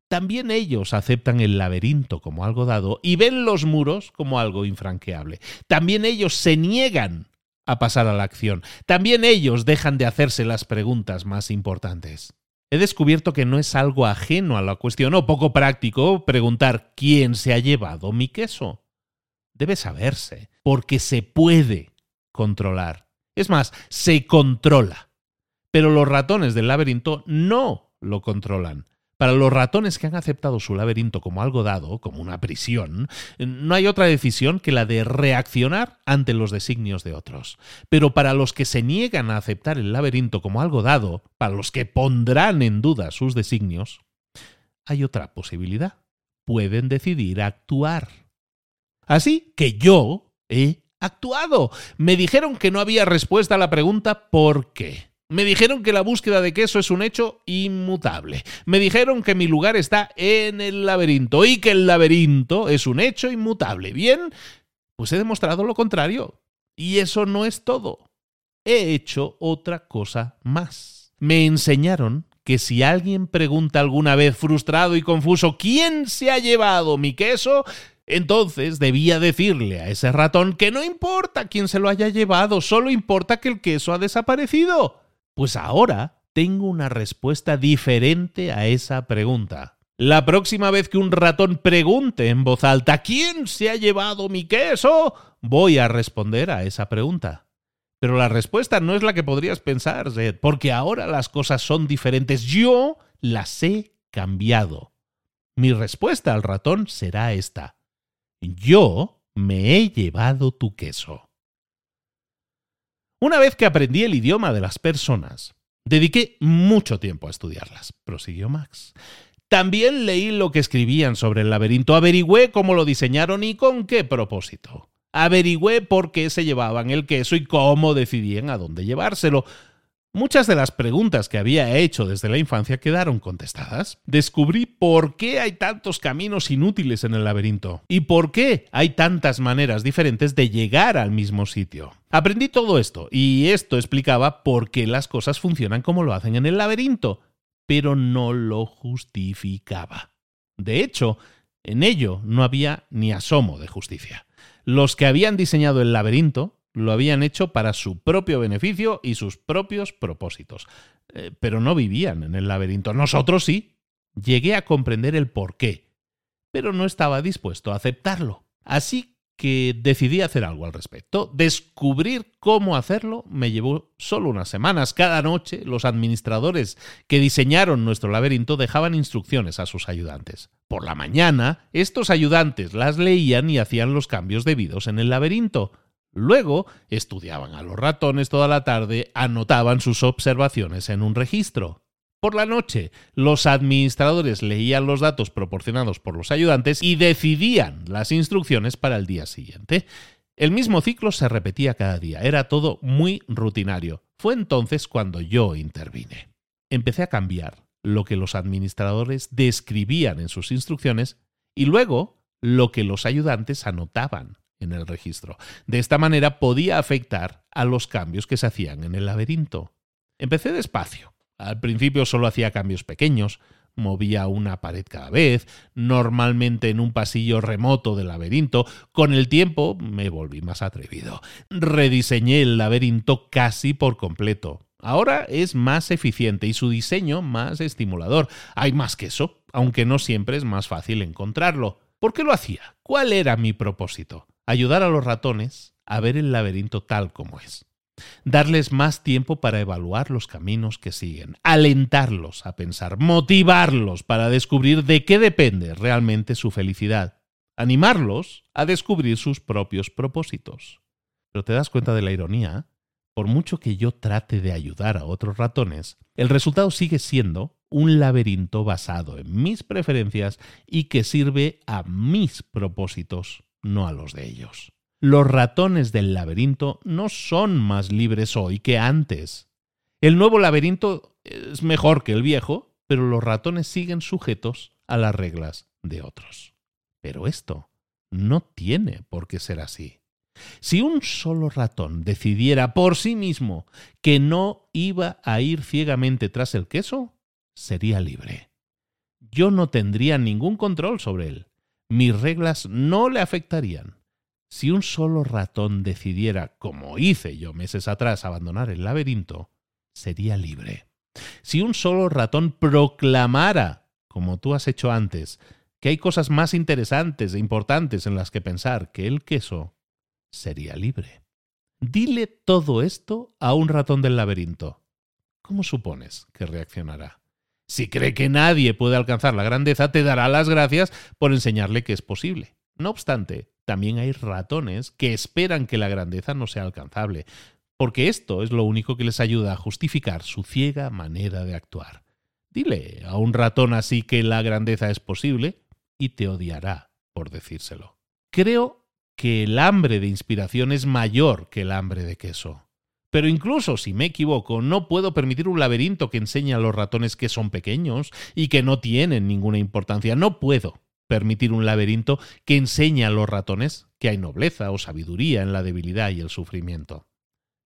También ellos aceptan el laberinto como algo dado y ven los muros como algo infranqueable. También ellos se niegan a pasar a la acción. También ellos dejan de hacerse las preguntas más importantes. He descubierto que no es algo ajeno a la cuestión o poco práctico preguntar quién se ha llevado mi queso. Debe saberse, porque se puede controlar. Es más, se controla. Pero los ratones del laberinto no lo controlan. Para los ratones que han aceptado su laberinto como algo dado, como una prisión, no hay otra decisión que la de reaccionar ante los designios de otros. Pero para los que se niegan a aceptar el laberinto como algo dado, para los que pondrán en duda sus designios, hay otra posibilidad. Pueden decidir actuar. Así que yo he actuado. Me dijeron que no había respuesta a la pregunta ¿por qué? Me dijeron que la búsqueda de queso es un hecho inmutable. Me dijeron que mi lugar está en el laberinto y que el laberinto es un hecho inmutable. Bien, pues he demostrado lo contrario. Y eso no es todo. He hecho otra cosa más. Me enseñaron que si alguien pregunta alguna vez frustrado y confuso ¿quién se ha llevado mi queso? Entonces debía decirle a ese ratón que no importa quién se lo haya llevado, solo importa que el queso ha desaparecido. Pues ahora tengo una respuesta diferente a esa pregunta. La próxima vez que un ratón pregunte en voz alta ¿Quién se ha llevado mi queso? voy a responder a esa pregunta. Pero la respuesta no es la que podrías pensar, Zed, porque ahora las cosas son diferentes. Yo las he cambiado. Mi respuesta al ratón será esta. Yo me he llevado tu queso. Una vez que aprendí el idioma de las personas, dediqué mucho tiempo a estudiarlas, prosiguió Max. También leí lo que escribían sobre el laberinto, averigüé cómo lo diseñaron y con qué propósito. Averigüé por qué se llevaban el queso y cómo decidían a dónde llevárselo. Muchas de las preguntas que había hecho desde la infancia quedaron contestadas. Descubrí por qué hay tantos caminos inútiles en el laberinto y por qué hay tantas maneras diferentes de llegar al mismo sitio. Aprendí todo esto y esto explicaba por qué las cosas funcionan como lo hacen en el laberinto, pero no lo justificaba. De hecho, en ello no había ni asomo de justicia. Los que habían diseñado el laberinto lo habían hecho para su propio beneficio y sus propios propósitos. Eh, pero no vivían en el laberinto. Nosotros sí. Llegué a comprender el porqué, pero no estaba dispuesto a aceptarlo. Así que decidí hacer algo al respecto. Descubrir cómo hacerlo me llevó solo unas semanas. Cada noche los administradores que diseñaron nuestro laberinto dejaban instrucciones a sus ayudantes. Por la mañana, estos ayudantes las leían y hacían los cambios debidos en el laberinto. Luego estudiaban a los ratones toda la tarde, anotaban sus observaciones en un registro. Por la noche, los administradores leían los datos proporcionados por los ayudantes y decidían las instrucciones para el día siguiente. El mismo ciclo se repetía cada día, era todo muy rutinario. Fue entonces cuando yo intervine. Empecé a cambiar lo que los administradores describían en sus instrucciones y luego lo que los ayudantes anotaban en el registro. De esta manera podía afectar a los cambios que se hacían en el laberinto. Empecé despacio. Al principio solo hacía cambios pequeños, movía una pared cada vez, normalmente en un pasillo remoto del laberinto. Con el tiempo me volví más atrevido. Rediseñé el laberinto casi por completo. Ahora es más eficiente y su diseño más estimulador. Hay más que eso, aunque no siempre es más fácil encontrarlo. ¿Por qué lo hacía? ¿Cuál era mi propósito? Ayudar a los ratones a ver el laberinto tal como es darles más tiempo para evaluar los caminos que siguen, alentarlos a pensar, motivarlos para descubrir de qué depende realmente su felicidad, animarlos a descubrir sus propios propósitos. Pero te das cuenta de la ironía, por mucho que yo trate de ayudar a otros ratones, el resultado sigue siendo un laberinto basado en mis preferencias y que sirve a mis propósitos, no a los de ellos. Los ratones del laberinto no son más libres hoy que antes. El nuevo laberinto es mejor que el viejo, pero los ratones siguen sujetos a las reglas de otros. Pero esto no tiene por qué ser así. Si un solo ratón decidiera por sí mismo que no iba a ir ciegamente tras el queso, sería libre. Yo no tendría ningún control sobre él. Mis reglas no le afectarían. Si un solo ratón decidiera, como hice yo meses atrás, abandonar el laberinto, sería libre. Si un solo ratón proclamara, como tú has hecho antes, que hay cosas más interesantes e importantes en las que pensar que el queso, sería libre. Dile todo esto a un ratón del laberinto. ¿Cómo supones que reaccionará? Si cree que nadie puede alcanzar la grandeza, te dará las gracias por enseñarle que es posible. No obstante, también hay ratones que esperan que la grandeza no sea alcanzable, porque esto es lo único que les ayuda a justificar su ciega manera de actuar. Dile a un ratón así que la grandeza es posible y te odiará por decírselo. Creo que el hambre de inspiración es mayor que el hambre de queso. Pero incluso si me equivoco, no puedo permitir un laberinto que enseñe a los ratones que son pequeños y que no tienen ninguna importancia. No puedo permitir un laberinto que enseñe a los ratones que hay nobleza o sabiduría en la debilidad y el sufrimiento.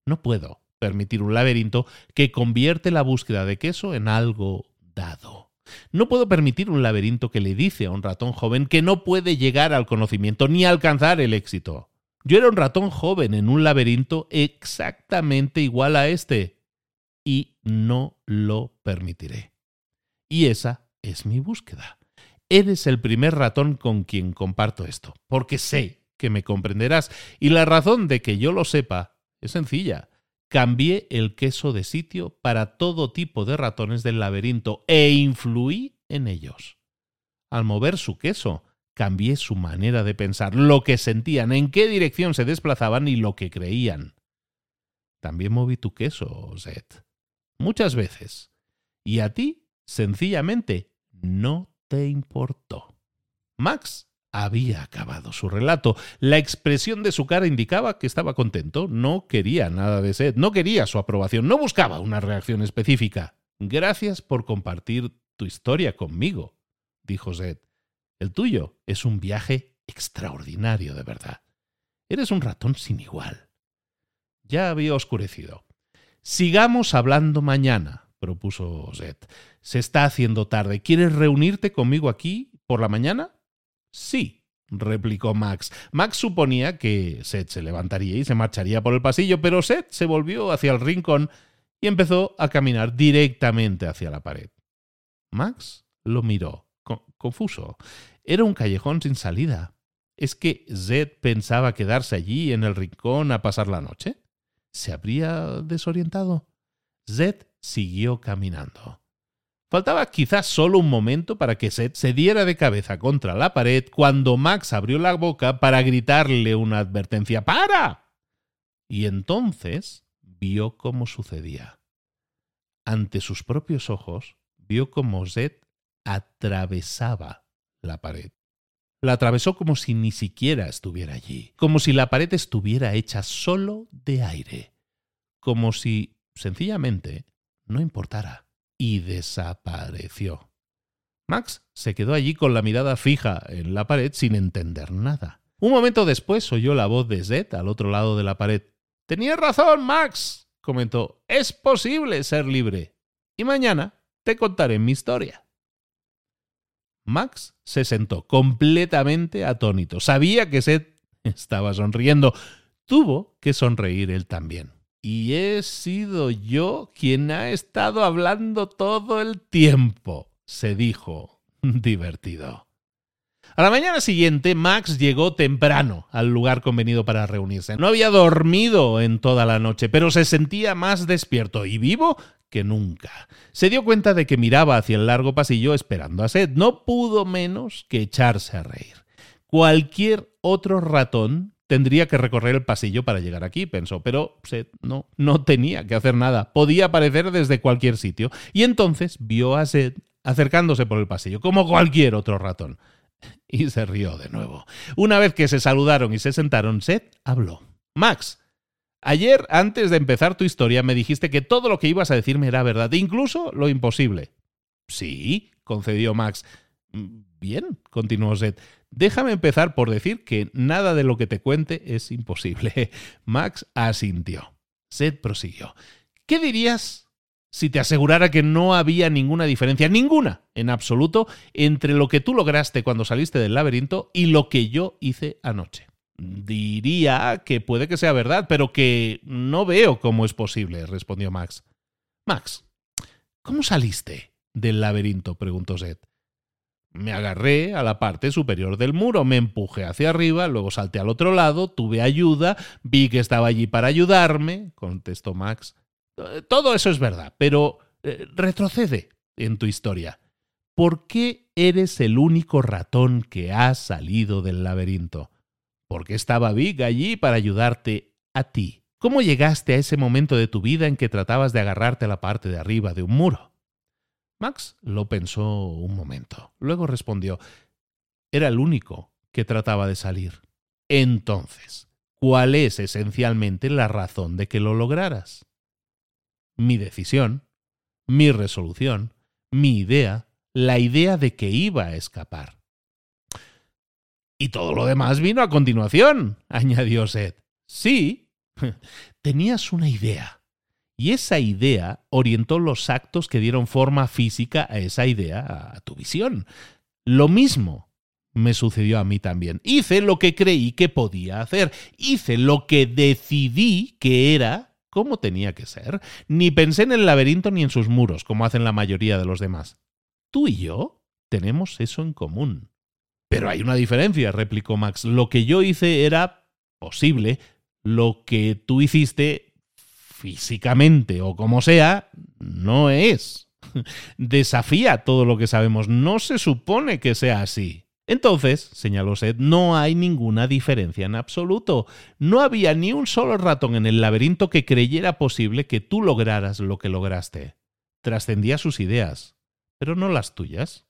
No puedo permitir un laberinto que convierte la búsqueda de queso en algo dado. No puedo permitir un laberinto que le dice a un ratón joven que no puede llegar al conocimiento ni alcanzar el éxito. Yo era un ratón joven en un laberinto exactamente igual a este y no lo permitiré. Y esa es mi búsqueda. Eres el primer ratón con quien comparto esto, porque sé que me comprenderás. Y la razón de que yo lo sepa es sencilla. Cambié el queso de sitio para todo tipo de ratones del laberinto e influí en ellos. Al mover su queso, cambié su manera de pensar, lo que sentían, en qué dirección se desplazaban y lo que creían. También moví tu queso, Zed. Muchas veces. Y a ti, sencillamente, no te importó. Max había acabado su relato. La expresión de su cara indicaba que estaba contento, no quería nada de Seth, no quería su aprobación, no buscaba una reacción específica. Gracias por compartir tu historia conmigo, dijo Seth. El tuyo es un viaje extraordinario de verdad. Eres un ratón sin igual. Ya había oscurecido. Sigamos hablando mañana, propuso Zed. Se está haciendo tarde. ¿Quieres reunirte conmigo aquí por la mañana? Sí, replicó Max. Max suponía que Seth se levantaría y se marcharía por el pasillo, pero Seth se volvió hacia el rincón y empezó a caminar directamente hacia la pared. Max lo miró, confuso. Era un callejón sin salida. ¿Es que Zed pensaba quedarse allí en el rincón a pasar la noche? ¿Se habría desorientado? Zed siguió caminando. Faltaba quizás solo un momento para que Seth se diera de cabeza contra la pared cuando Max abrió la boca para gritarle una advertencia ¡Para! Y entonces vio cómo sucedía. Ante sus propios ojos, vio cómo Seth atravesaba la pared. La atravesó como si ni siquiera estuviera allí, como si la pared estuviera hecha solo de aire, como si, sencillamente, no importara, y desapareció. Max se quedó allí con la mirada fija en la pared sin entender nada. Un momento después oyó la voz de Zed al otro lado de la pared. Tenías razón, Max, comentó. Es posible ser libre. Y mañana te contaré mi historia. Max se sentó completamente atónito. Sabía que Seth estaba sonriendo. Tuvo que sonreír él también. Y he sido yo quien ha estado hablando todo el tiempo, se dijo, divertido. A la mañana siguiente, Max llegó temprano al lugar convenido para reunirse. No había dormido en toda la noche, pero se sentía más despierto y vivo que nunca. Se dio cuenta de que miraba hacia el largo pasillo esperando a Seth. No pudo menos que echarse a reír. Cualquier otro ratón tendría que recorrer el pasillo para llegar aquí, pensó, pero Seth no, no tenía que hacer nada. Podía aparecer desde cualquier sitio. Y entonces vio a Seth acercándose por el pasillo, como cualquier otro ratón y se rió de nuevo. Una vez que se saludaron y se sentaron, Seth habló. Max, ayer antes de empezar tu historia me dijiste que todo lo que ibas a decirme era verdad, incluso lo imposible. Sí, concedió Max. Bien, continuó Seth. Déjame empezar por decir que nada de lo que te cuente es imposible. Max asintió. Seth prosiguió. ¿Qué dirías si te asegurara que no había ninguna diferencia, ninguna en absoluto, entre lo que tú lograste cuando saliste del laberinto y lo que yo hice anoche. Diría que puede que sea verdad, pero que no veo cómo es posible, respondió Max. Max, ¿cómo saliste del laberinto? preguntó Seth. Me agarré a la parte superior del muro, me empujé hacia arriba, luego salté al otro lado, tuve ayuda, vi que estaba allí para ayudarme, contestó Max. Eh, todo eso es verdad, pero eh, retrocede en tu historia. ¿Por qué eres el único ratón que ha salido del laberinto? ¿Por qué estaba Big allí para ayudarte a ti? ¿Cómo llegaste a ese momento de tu vida en que tratabas de agarrarte a la parte de arriba de un muro? Max lo pensó un momento. Luego respondió, era el único que trataba de salir. Entonces, ¿cuál es esencialmente la razón de que lo lograras? mi decisión, mi resolución, mi idea, la idea de que iba a escapar. Y todo lo demás vino a continuación, añadió Seth. Sí, tenías una idea. Y esa idea orientó los actos que dieron forma física a esa idea, a tu visión. Lo mismo me sucedió a mí también. Hice lo que creí que podía hacer. Hice lo que decidí que era como tenía que ser, ni pensé en el laberinto ni en sus muros, como hacen la mayoría de los demás. Tú y yo tenemos eso en común. Pero hay una diferencia, replicó Max. Lo que yo hice era posible, lo que tú hiciste físicamente o como sea, no es. Desafía todo lo que sabemos. No se supone que sea así. Entonces, señaló Seth, no hay ninguna diferencia en absoluto. No había ni un solo ratón en el laberinto que creyera posible que tú lograras lo que lograste. Trascendía sus ideas, pero no las tuyas.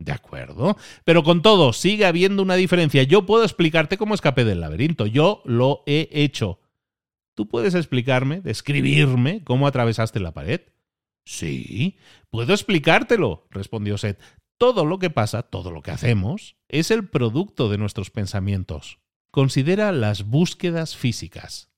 De acuerdo, pero con todo, sigue habiendo una diferencia. Yo puedo explicarte cómo escapé del laberinto. Yo lo he hecho. ¿Tú puedes explicarme, describirme cómo atravesaste la pared? Sí, puedo explicártelo, respondió Seth. Todo lo que pasa, todo lo que hacemos, es el producto de nuestros pensamientos. Considera las búsquedas físicas.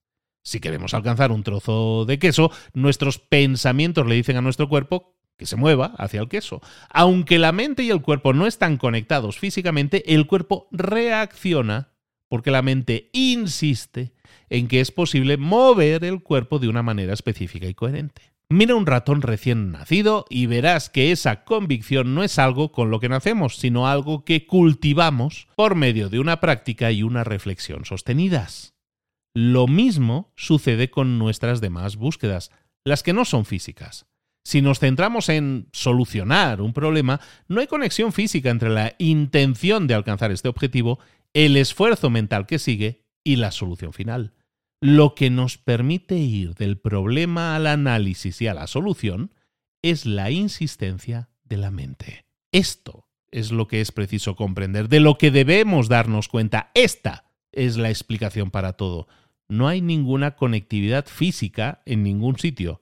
Si queremos alcanzar un trozo de queso, nuestros pensamientos le dicen a nuestro cuerpo que se mueva hacia el queso. Aunque la mente y el cuerpo no están conectados físicamente, el cuerpo reacciona porque la mente insiste en que es posible mover el cuerpo de una manera específica y coherente. Mira un ratón recién nacido y verás que esa convicción no es algo con lo que nacemos, sino algo que cultivamos por medio de una práctica y una reflexión sostenidas. Lo mismo sucede con nuestras demás búsquedas, las que no son físicas. Si nos centramos en solucionar un problema, no hay conexión física entre la intención de alcanzar este objetivo, el esfuerzo mental que sigue y la solución final. Lo que nos permite ir del problema al análisis y a la solución es la insistencia de la mente. Esto es lo que es preciso comprender, de lo que debemos darnos cuenta. Esta es la explicación para todo. No hay ninguna conectividad física en ningún sitio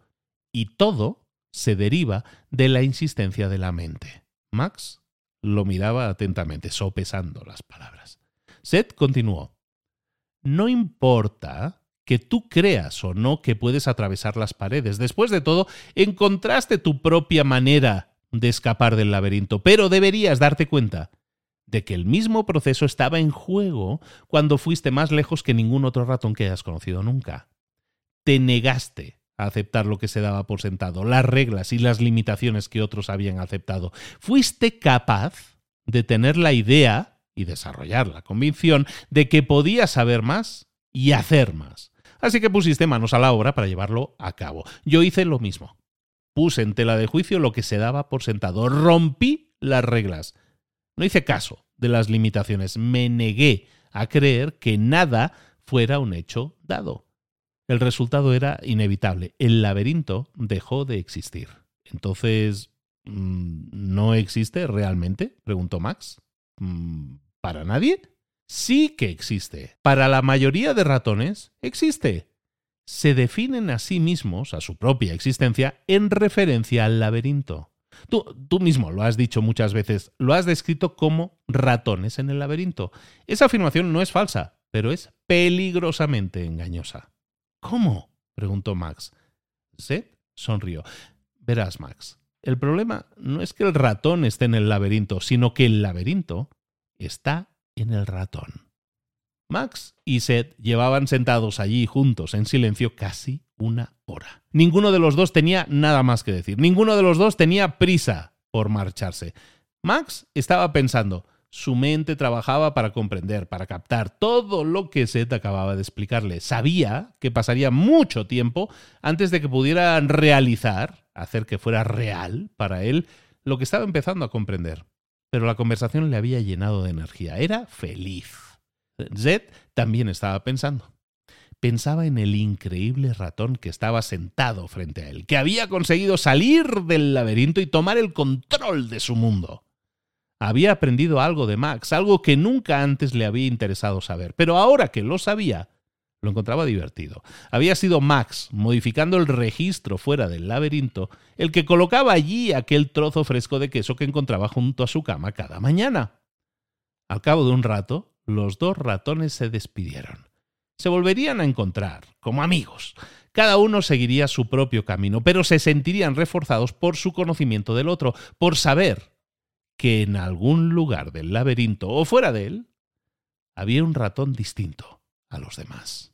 y todo se deriva de la insistencia de la mente. Max lo miraba atentamente, sopesando las palabras. Seth continuó. No importa que tú creas o no que puedes atravesar las paredes. Después de todo, encontraste tu propia manera de escapar del laberinto, pero deberías darte cuenta de que el mismo proceso estaba en juego cuando fuiste más lejos que ningún otro ratón que hayas conocido nunca. Te negaste aceptar lo que se daba por sentado, las reglas y las limitaciones que otros habían aceptado. Fuiste capaz de tener la idea y desarrollar la convicción de que podías saber más y hacer más. Así que pusiste manos a la obra para llevarlo a cabo. Yo hice lo mismo. Puse en tela de juicio lo que se daba por sentado. Rompí las reglas. No hice caso de las limitaciones. Me negué a creer que nada fuera un hecho dado. El resultado era inevitable. El laberinto dejó de existir. Entonces, mm, ¿no existe realmente? preguntó Max. Mm, ¿Para nadie? Sí que existe. Para la mayoría de ratones, existe. Se definen a sí mismos, a su propia existencia, en referencia al laberinto. Tú, tú, mismo lo has dicho muchas veces, lo has descrito como ratones en el laberinto. Esa afirmación no es falsa, pero es peligrosamente engañosa. ¿Cómo? preguntó Max. Seth sonrió. Verás, Max, el problema no es que el ratón esté en el laberinto, sino que el laberinto está en el ratón. Max y Seth llevaban sentados allí juntos en silencio casi una hora. Ninguno de los dos tenía nada más que decir, ninguno de los dos tenía prisa por marcharse. Max estaba pensando, su mente trabajaba para comprender, para captar todo lo que Seth acababa de explicarle. Sabía que pasaría mucho tiempo antes de que pudiera realizar, hacer que fuera real para él, lo que estaba empezando a comprender pero la conversación le había llenado de energía. Era feliz. Zed también estaba pensando. Pensaba en el increíble ratón que estaba sentado frente a él, que había conseguido salir del laberinto y tomar el control de su mundo. Había aprendido algo de Max, algo que nunca antes le había interesado saber, pero ahora que lo sabía, lo encontraba divertido. Había sido Max, modificando el registro fuera del laberinto, el que colocaba allí aquel trozo fresco de queso que encontraba junto a su cama cada mañana. Al cabo de un rato, los dos ratones se despidieron. Se volverían a encontrar, como amigos. Cada uno seguiría su propio camino, pero se sentirían reforzados por su conocimiento del otro, por saber que en algún lugar del laberinto o fuera de él había un ratón distinto a los demás.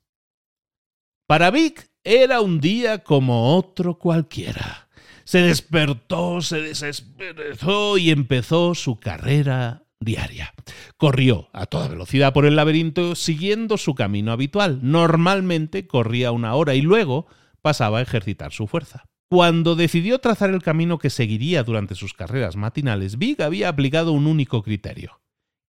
Para Vic era un día como otro cualquiera. Se despertó, se desesperó y empezó su carrera diaria. Corrió a toda velocidad por el laberinto siguiendo su camino habitual. Normalmente corría una hora y luego pasaba a ejercitar su fuerza. Cuando decidió trazar el camino que seguiría durante sus carreras matinales, Vic había aplicado un único criterio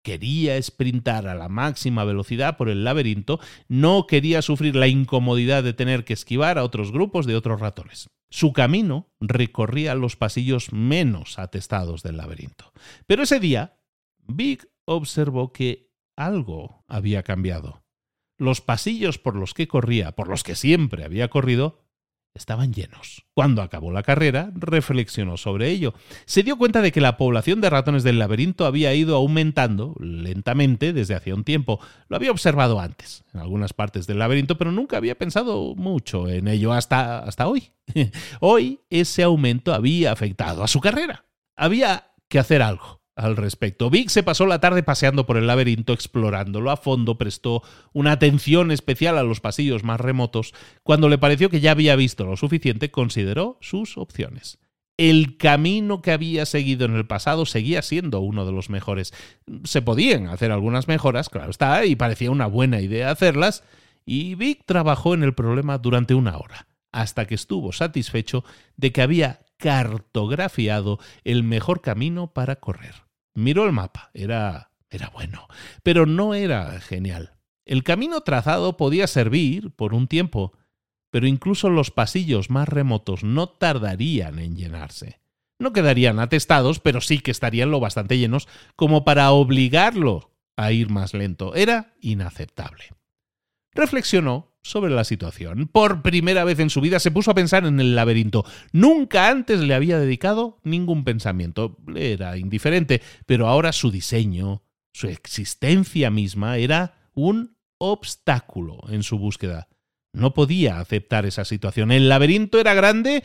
quería sprintar a la máxima velocidad por el laberinto, no quería sufrir la incomodidad de tener que esquivar a otros grupos de otros ratones. Su camino recorría los pasillos menos atestados del laberinto. Pero ese día, Big observó que algo había cambiado. Los pasillos por los que corría, por los que siempre había corrido, estaban llenos. Cuando acabó la carrera, reflexionó sobre ello. Se dio cuenta de que la población de ratones del laberinto había ido aumentando lentamente desde hacía un tiempo. Lo había observado antes, en algunas partes del laberinto, pero nunca había pensado mucho en ello hasta, hasta hoy. hoy ese aumento había afectado a su carrera. Había que hacer algo al respecto. Vic se pasó la tarde paseando por el laberinto, explorándolo a fondo, prestó una atención especial a los pasillos más remotos. Cuando le pareció que ya había visto lo suficiente, consideró sus opciones. El camino que había seguido en el pasado seguía siendo uno de los mejores. Se podían hacer algunas mejoras, claro está, y parecía una buena idea hacerlas, y Vic trabajó en el problema durante una hora, hasta que estuvo satisfecho de que había cartografiado el mejor camino para correr. Miró el mapa, era, era bueno, pero no era genial. El camino trazado podía servir por un tiempo, pero incluso los pasillos más remotos no tardarían en llenarse. No quedarían atestados, pero sí que estarían lo bastante llenos como para obligarlo a ir más lento. Era inaceptable. Reflexionó sobre la situación. Por primera vez en su vida se puso a pensar en el laberinto. Nunca antes le había dedicado ningún pensamiento. era indiferente, pero ahora su diseño, Su existencia misma era un obstáculo en su búsqueda. No podía aceptar esa situación. El laberinto era grande,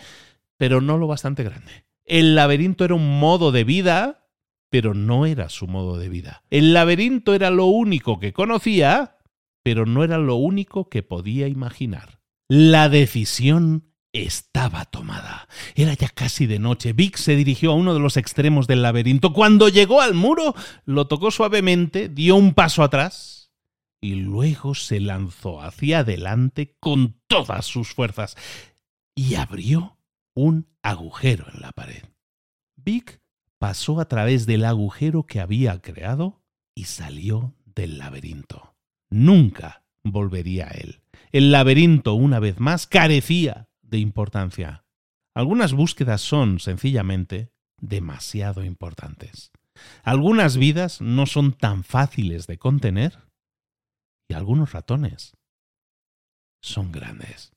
pero no lo bastante grande. El laberinto era un modo de vida, pero no era su modo de vida. El laberinto era lo único que conocía, pero no era lo único que podía imaginar. La decisión estaba tomada. Era ya casi de noche. Vic se dirigió a uno de los extremos del laberinto. Cuando llegó al muro, lo tocó suavemente, dio un paso atrás y luego se lanzó hacia adelante con todas sus fuerzas y abrió un agujero en la pared. Vic pasó a través del agujero que había creado y salió del laberinto. Nunca volvería a él. El laberinto, una vez más, carecía de importancia. Algunas búsquedas son, sencillamente, demasiado importantes. Algunas vidas no son tan fáciles de contener y algunos ratones son grandes.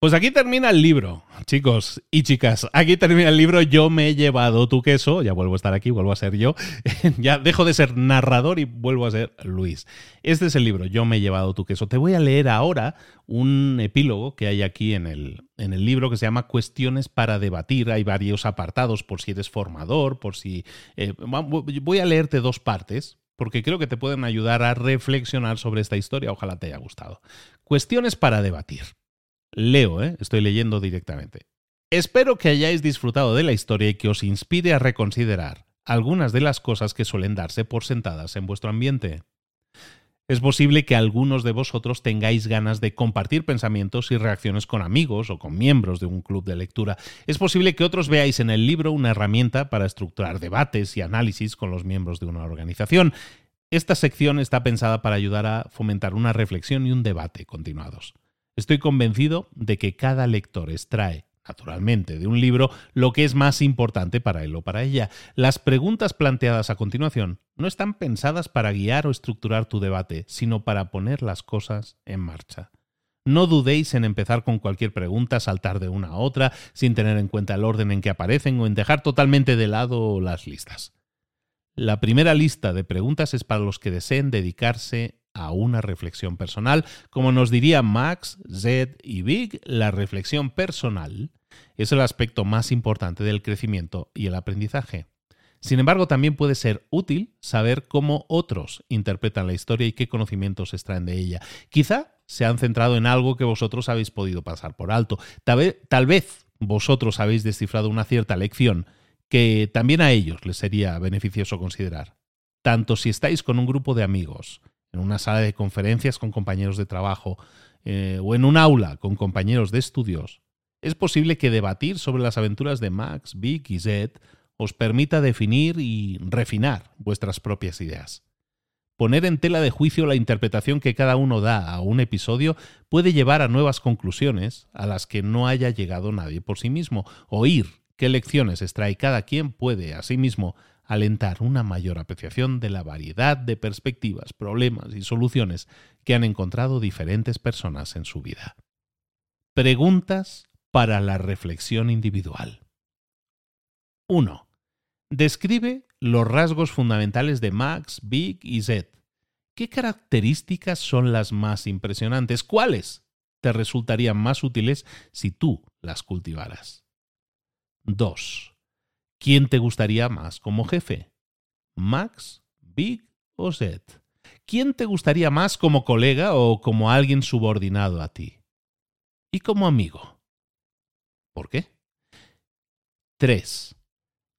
Pues aquí termina el libro, chicos y chicas. Aquí termina el libro. Yo me he llevado tu queso. Ya vuelvo a estar aquí, vuelvo a ser yo. ya dejo de ser narrador y vuelvo a ser Luis. Este es el libro. Yo me he llevado tu queso. Te voy a leer ahora un epílogo que hay aquí en el, en el libro que se llama Cuestiones para debatir. Hay varios apartados por si eres formador, por si... Eh, voy a leerte dos partes porque creo que te pueden ayudar a reflexionar sobre esta historia. Ojalá te haya gustado. Cuestiones para debatir. Leo, ¿eh? estoy leyendo directamente. Espero que hayáis disfrutado de la historia y que os inspire a reconsiderar algunas de las cosas que suelen darse por sentadas en vuestro ambiente. Es posible que algunos de vosotros tengáis ganas de compartir pensamientos y reacciones con amigos o con miembros de un club de lectura. Es posible que otros veáis en el libro una herramienta para estructurar debates y análisis con los miembros de una organización. Esta sección está pensada para ayudar a fomentar una reflexión y un debate continuados. Estoy convencido de que cada lector extrae naturalmente, de un libro lo que es más importante para él o para ella. Las preguntas planteadas a continuación no están pensadas para guiar o estructurar tu debate, sino para poner las cosas en marcha. No dudéis en empezar con cualquier pregunta, saltar de una a otra, sin tener en cuenta el orden en que aparecen o en dejar totalmente de lado las listas. La primera lista de preguntas es para los que deseen dedicarse a una reflexión personal. Como nos diría Max, Zed y Big, la reflexión personal es el aspecto más importante del crecimiento y el aprendizaje. Sin embargo, también puede ser útil saber cómo otros interpretan la historia y qué conocimientos extraen de ella. Quizá se han centrado en algo que vosotros habéis podido pasar por alto. Tal vez, tal vez vosotros habéis descifrado una cierta lección que también a ellos les sería beneficioso considerar. Tanto si estáis con un grupo de amigos, en una sala de conferencias con compañeros de trabajo eh, o en un aula con compañeros de estudios, es posible que debatir sobre las aventuras de Max, Vic y Zed os permita definir y refinar vuestras propias ideas. Poner en tela de juicio la interpretación que cada uno da a un episodio puede llevar a nuevas conclusiones a las que no haya llegado nadie por sí mismo. Oír qué lecciones extrae cada quien puede, asimismo, alentar una mayor apreciación de la variedad de perspectivas, problemas y soluciones que han encontrado diferentes personas en su vida. Preguntas para la reflexión individual. 1. Describe los rasgos fundamentales de Max, Big y Z. ¿Qué características son las más impresionantes? ¿Cuáles te resultarían más útiles si tú las cultivaras? 2. ¿Quién te gustaría más como jefe? ¿Max, Big o Zed? ¿Quién te gustaría más como colega o como alguien subordinado a ti? ¿Y como amigo? ¿Por qué? 3.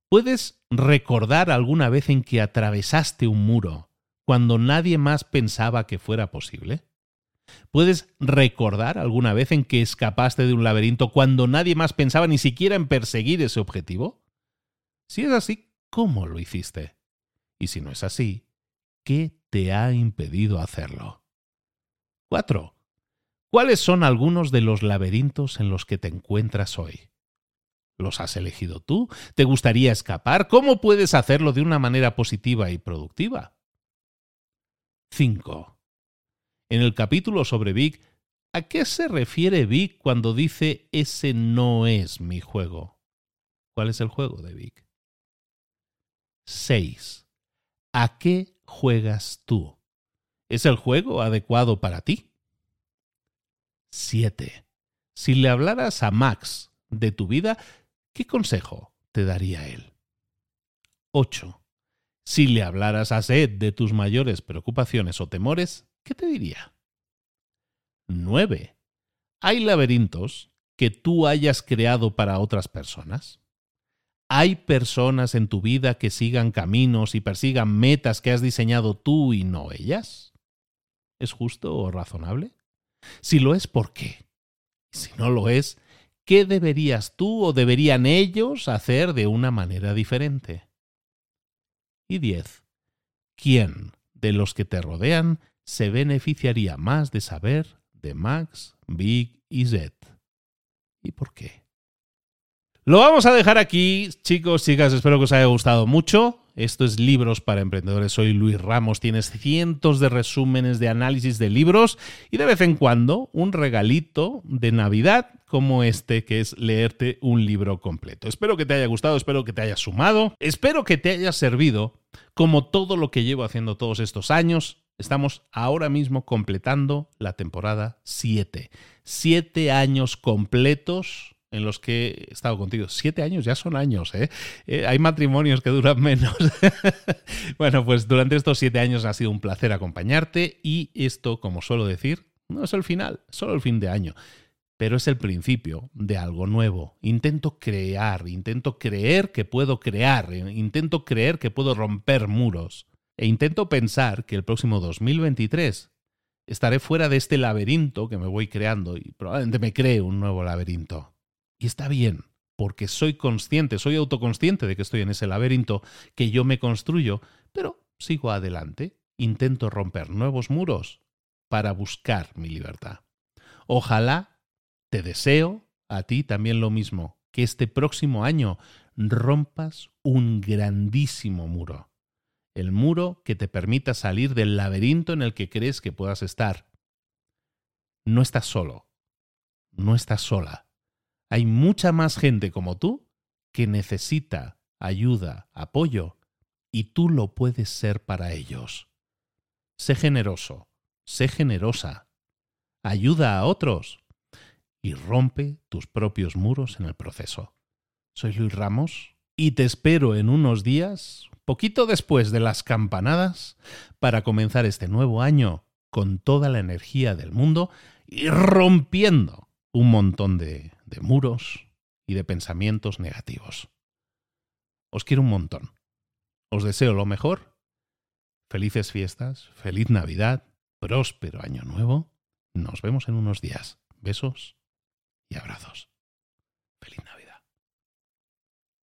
¿Puedes recordar alguna vez en que atravesaste un muro cuando nadie más pensaba que fuera posible? ¿Puedes recordar alguna vez en que escapaste de un laberinto cuando nadie más pensaba ni siquiera en perseguir ese objetivo? Si es así, ¿cómo lo hiciste? Y si no es así, ¿qué te ha impedido hacerlo? 4. ¿Cuáles son algunos de los laberintos en los que te encuentras hoy? ¿Los has elegido tú? ¿Te gustaría escapar? ¿Cómo puedes hacerlo de una manera positiva y productiva? 5. En el capítulo sobre Vic, ¿a qué se refiere Vic cuando dice ese no es mi juego? ¿Cuál es el juego de Vic? 6. ¿A qué juegas tú? ¿Es el juego adecuado para ti? 7. Si le hablaras a Max de tu vida, ¿qué consejo te daría él? 8. Si le hablaras a Seth de tus mayores preocupaciones o temores, ¿qué te diría? 9. ¿Hay laberintos que tú hayas creado para otras personas? ¿Hay personas en tu vida que sigan caminos y persigan metas que has diseñado tú y no ellas? ¿Es justo o razonable? Si lo es, ¿por qué? Si no lo es, ¿qué deberías tú o deberían ellos hacer de una manera diferente? Y 10. ¿Quién de los que te rodean se beneficiaría más de saber de Max, Big y Z? ¿Y por qué? Lo vamos a dejar aquí, chicos, chicas, espero que os haya gustado mucho. Esto es Libros para Emprendedores. Soy Luis Ramos. Tienes cientos de resúmenes de análisis de libros y de vez en cuando un regalito de Navidad como este, que es leerte un libro completo. Espero que te haya gustado, espero que te haya sumado, espero que te haya servido como todo lo que llevo haciendo todos estos años. Estamos ahora mismo completando la temporada 7. Siete años completos en los que he estado contigo. Siete años ya son años, ¿eh? eh hay matrimonios que duran menos. bueno, pues durante estos siete años ha sido un placer acompañarte y esto, como suelo decir, no es el final, solo el fin de año. Pero es el principio de algo nuevo. Intento crear, intento creer que puedo crear, eh, intento creer que puedo romper muros. E intento pensar que el próximo 2023 estaré fuera de este laberinto que me voy creando y probablemente me cree un nuevo laberinto. Y está bien, porque soy consciente, soy autoconsciente de que estoy en ese laberinto que yo me construyo, pero sigo adelante, intento romper nuevos muros para buscar mi libertad. Ojalá te deseo a ti también lo mismo, que este próximo año rompas un grandísimo muro. El muro que te permita salir del laberinto en el que crees que puedas estar. No estás solo. No estás sola. Hay mucha más gente como tú que necesita ayuda, apoyo, y tú lo puedes ser para ellos. Sé generoso, sé generosa, ayuda a otros y rompe tus propios muros en el proceso. Soy Luis Ramos y te espero en unos días, poquito después de las campanadas, para comenzar este nuevo año con toda la energía del mundo y rompiendo un montón de, de muros y de pensamientos negativos. Os quiero un montón. Os deseo lo mejor. Felices fiestas, feliz Navidad, próspero año nuevo. Nos vemos en unos días. Besos y abrazos. Feliz Navidad.